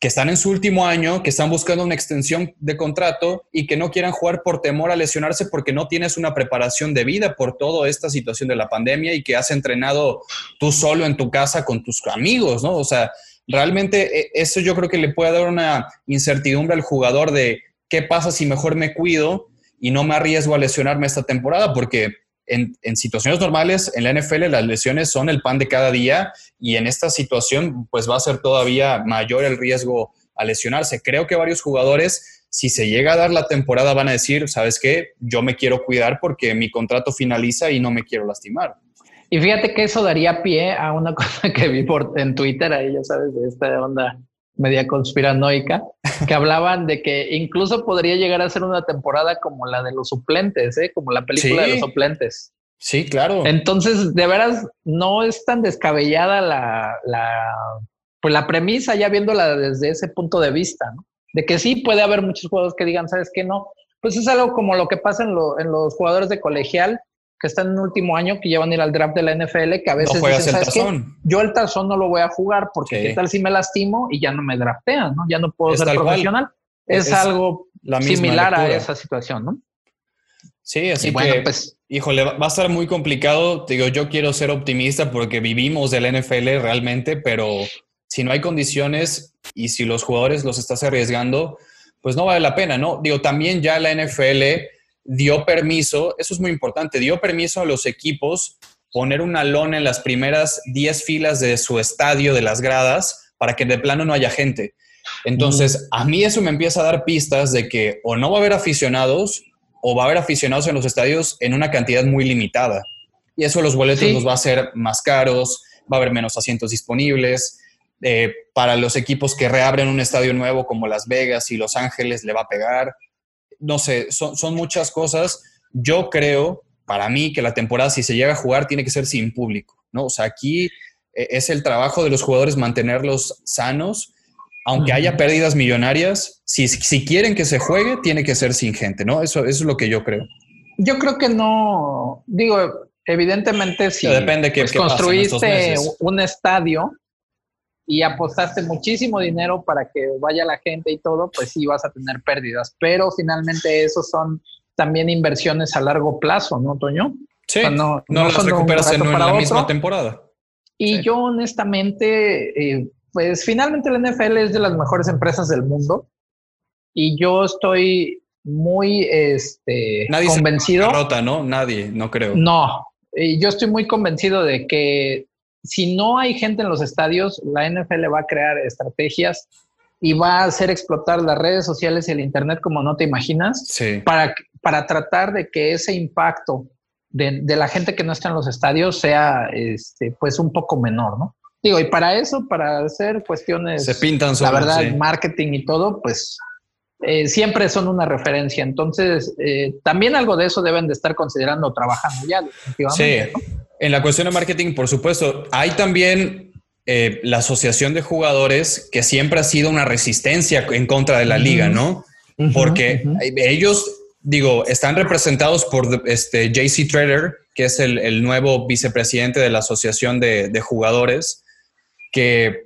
que están en su último año, que están buscando una extensión de contrato y que no quieran jugar por temor a lesionarse porque no tienes una preparación de vida por toda esta situación de la pandemia y que has entrenado tú solo en tu casa con tus amigos, ¿no? O sea, realmente eh, eso yo creo que le puede dar una incertidumbre al jugador de qué pasa si mejor me cuido y no me arriesgo a lesionarme esta temporada porque en, situaciones normales en la NFL las lesiones son el pan de cada día y en esta situación pues va a ser todavía mayor el riesgo a lesionarse. Creo que varios jugadores, si se llega a dar la temporada, van a decir, ¿sabes qué? Yo me quiero cuidar porque mi contrato finaliza y no me quiero lastimar. Y fíjate que eso daría pie a una cosa que vi en Twitter, ahí ya sabes, de esta onda media conspiranoica, que hablaban de que incluso podría llegar a ser una temporada como la de los suplentes, ¿eh? como la película de los suplentes. Sí, claro. Entonces, de veras, no es tan descabellada la, la, pues la premisa, ya viéndola desde ese punto de vista, ¿no? De que sí puede haber muchos jugadores que digan, ¿sabes qué? No. Pues es algo como lo que pasa en, en los jugadores de colegial, que están en último año, que llevan a ir al draft de la NFL, que a veces dicen, ¿sabes qué? Yo el tazón no lo voy a jugar porque qué tal si me lastimo y ya no me draftean, ¿no? Ya no puedo ser profesional. Es, algo similar a esa situación, ¿no? Sí, así que, pues, híjole, va a estar muy complicado. Digo, yo quiero ser optimista porque vivimos del NFL realmente, pero si no hay condiciones y si los jugadores los estás arriesgando, pues no vale la pena, ¿no? Digo, también ya la NFL dio permiso, eso es muy importante, dio permiso a los equipos poner una lona en las primeras 10 filas de su estadio, de las gradas, para que de plano no haya gente. Entonces, a mí eso me empieza a dar pistas de que o no va a haber aficionados o va a haber aficionados en los estadios en una cantidad muy limitada. Y eso los boletos los va a hacer más caros, va a haber menos asientos disponibles. Eh, para los equipos que reabren un estadio nuevo como Las Vegas y Los Ángeles le va a pegar no sé, son, son muchas cosas. Yo creo, para mí, que la temporada, si se llega a jugar, tiene que ser sin público, ¿no? O sea, aquí eh, es el trabajo de los jugadores mantenerlos sanos. Aunque haya pérdidas millonarias, si, si quieren que se juegue, tiene que ser sin gente, ¿no? Eso, es lo que yo creo. Yo creo que no, digo, evidentemente si depende que, pues, construiste un estadio, y apostaste muchísimo dinero para que vaya la gente y todo, pues sí vas a tener pérdidas. Pero finalmente esos son también inversiones a largo plazo, ¿no, Toño? Sí, no, no, las recuperas en, la misma temporada. Y yo honestamente, eh, pues finalmente la NFL es de las mejores empresas del mundo y yo estoy muy este, Nadie convencido. Se ¿no? Nadie, no creo. No, y yo estoy muy convencido de que si no hay gente en los estadios, la NFL va a crear estrategias y va a hacer explotar las redes sociales y el Internet como no te imaginas para, para tratar de que ese impacto de, la gente que no está en los estadios sea este, pues un poco menor, ¿no? Digo, y para eso, para hacer cuestiones, se pintan la verdad, marketing y todo, pues eh, siempre son una referencia. Entonces, eh, también algo de eso deben de estar considerando trabajando ya. Sí. En la cuestión de marketing, por supuesto, hay también eh, la asociación de jugadores que siempre ha sido una resistencia en contra de la liga, ¿no? Porque ellos, digo, están representados por este JC Trader, que es el, nuevo vicepresidente de la asociación de, de jugadores, que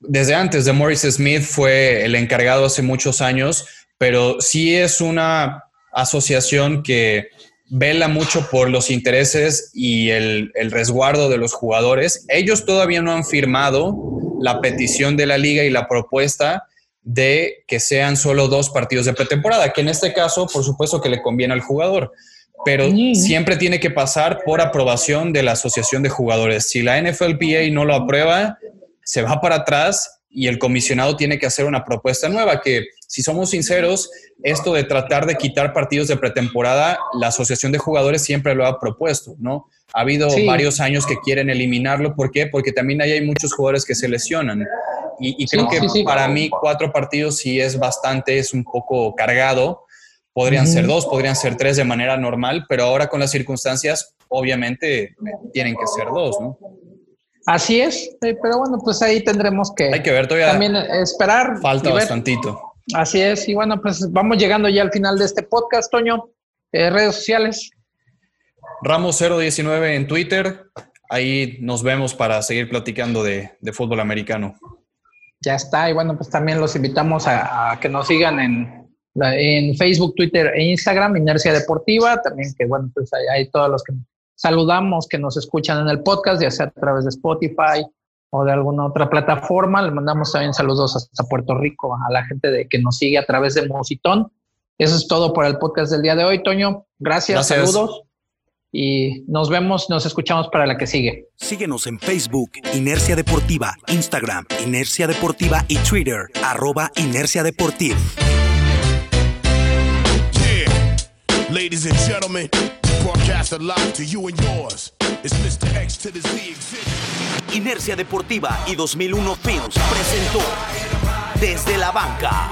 desde antes de Morris Smith fue el encargado hace muchos años, pero sí es una asociación que vela mucho por los intereses y el, resguardo de los jugadores. Ellos todavía no han firmado la petición de la liga y la propuesta de que sean solo dos partidos de pretemporada, que en este caso, por supuesto que le conviene al jugador, pero siempre tiene que pasar por aprobación de la Asociación de Jugadores. Si la NFLPA no lo aprueba, se va para atrás y el comisionado tiene que hacer una propuesta nueva que si somos sinceros, esto de tratar de quitar partidos de pretemporada, la Asociación de Jugadores siempre lo ha propuesto, ¿no? Ha habido varios años que quieren eliminarlo. ¿Por qué? Porque también ahí hay muchos jugadores que se lesionan. Y, creo que para mí cuatro partidos sí es bastante, es un poco cargado. Podrían ser dos, podrían ser tres de manera normal, pero ahora con las circunstancias, obviamente, tienen que ser dos, ¿no? Así es, pero bueno, pues ahí tendremos que, hay que ver, todavía también esperar. Falta bastantito. Así es, y bueno, pues vamos llegando ya al final de este podcast, Toño. Eh, redes sociales. Ramos019 en Twitter. Ahí nos vemos para seguir platicando de, fútbol americano. Ya está, y bueno, pues también los invitamos a, que nos sigan en, en Facebook, Twitter e Instagram, Inercia Deportiva. También que, bueno, pues hay, hay todos los que saludamos que nos escuchan en el podcast, ya sea a través de Spotify, o de alguna otra plataforma. Le mandamos también saludos hasta Puerto Rico a la gente de que nos sigue a través de Musitón. eso es todo por el podcast del día de hoy, Toño. Gracias, saludos y nos vemos, nos escuchamos para la que sigue. Síguenos en Facebook, Inercia Deportiva, Instagram, Inercia Deportiva y Twitter, arroba Inercia Deportiva. Ladies and gentlemen, Inercia Deportiva y 2001 Films presentó Desde la Banca.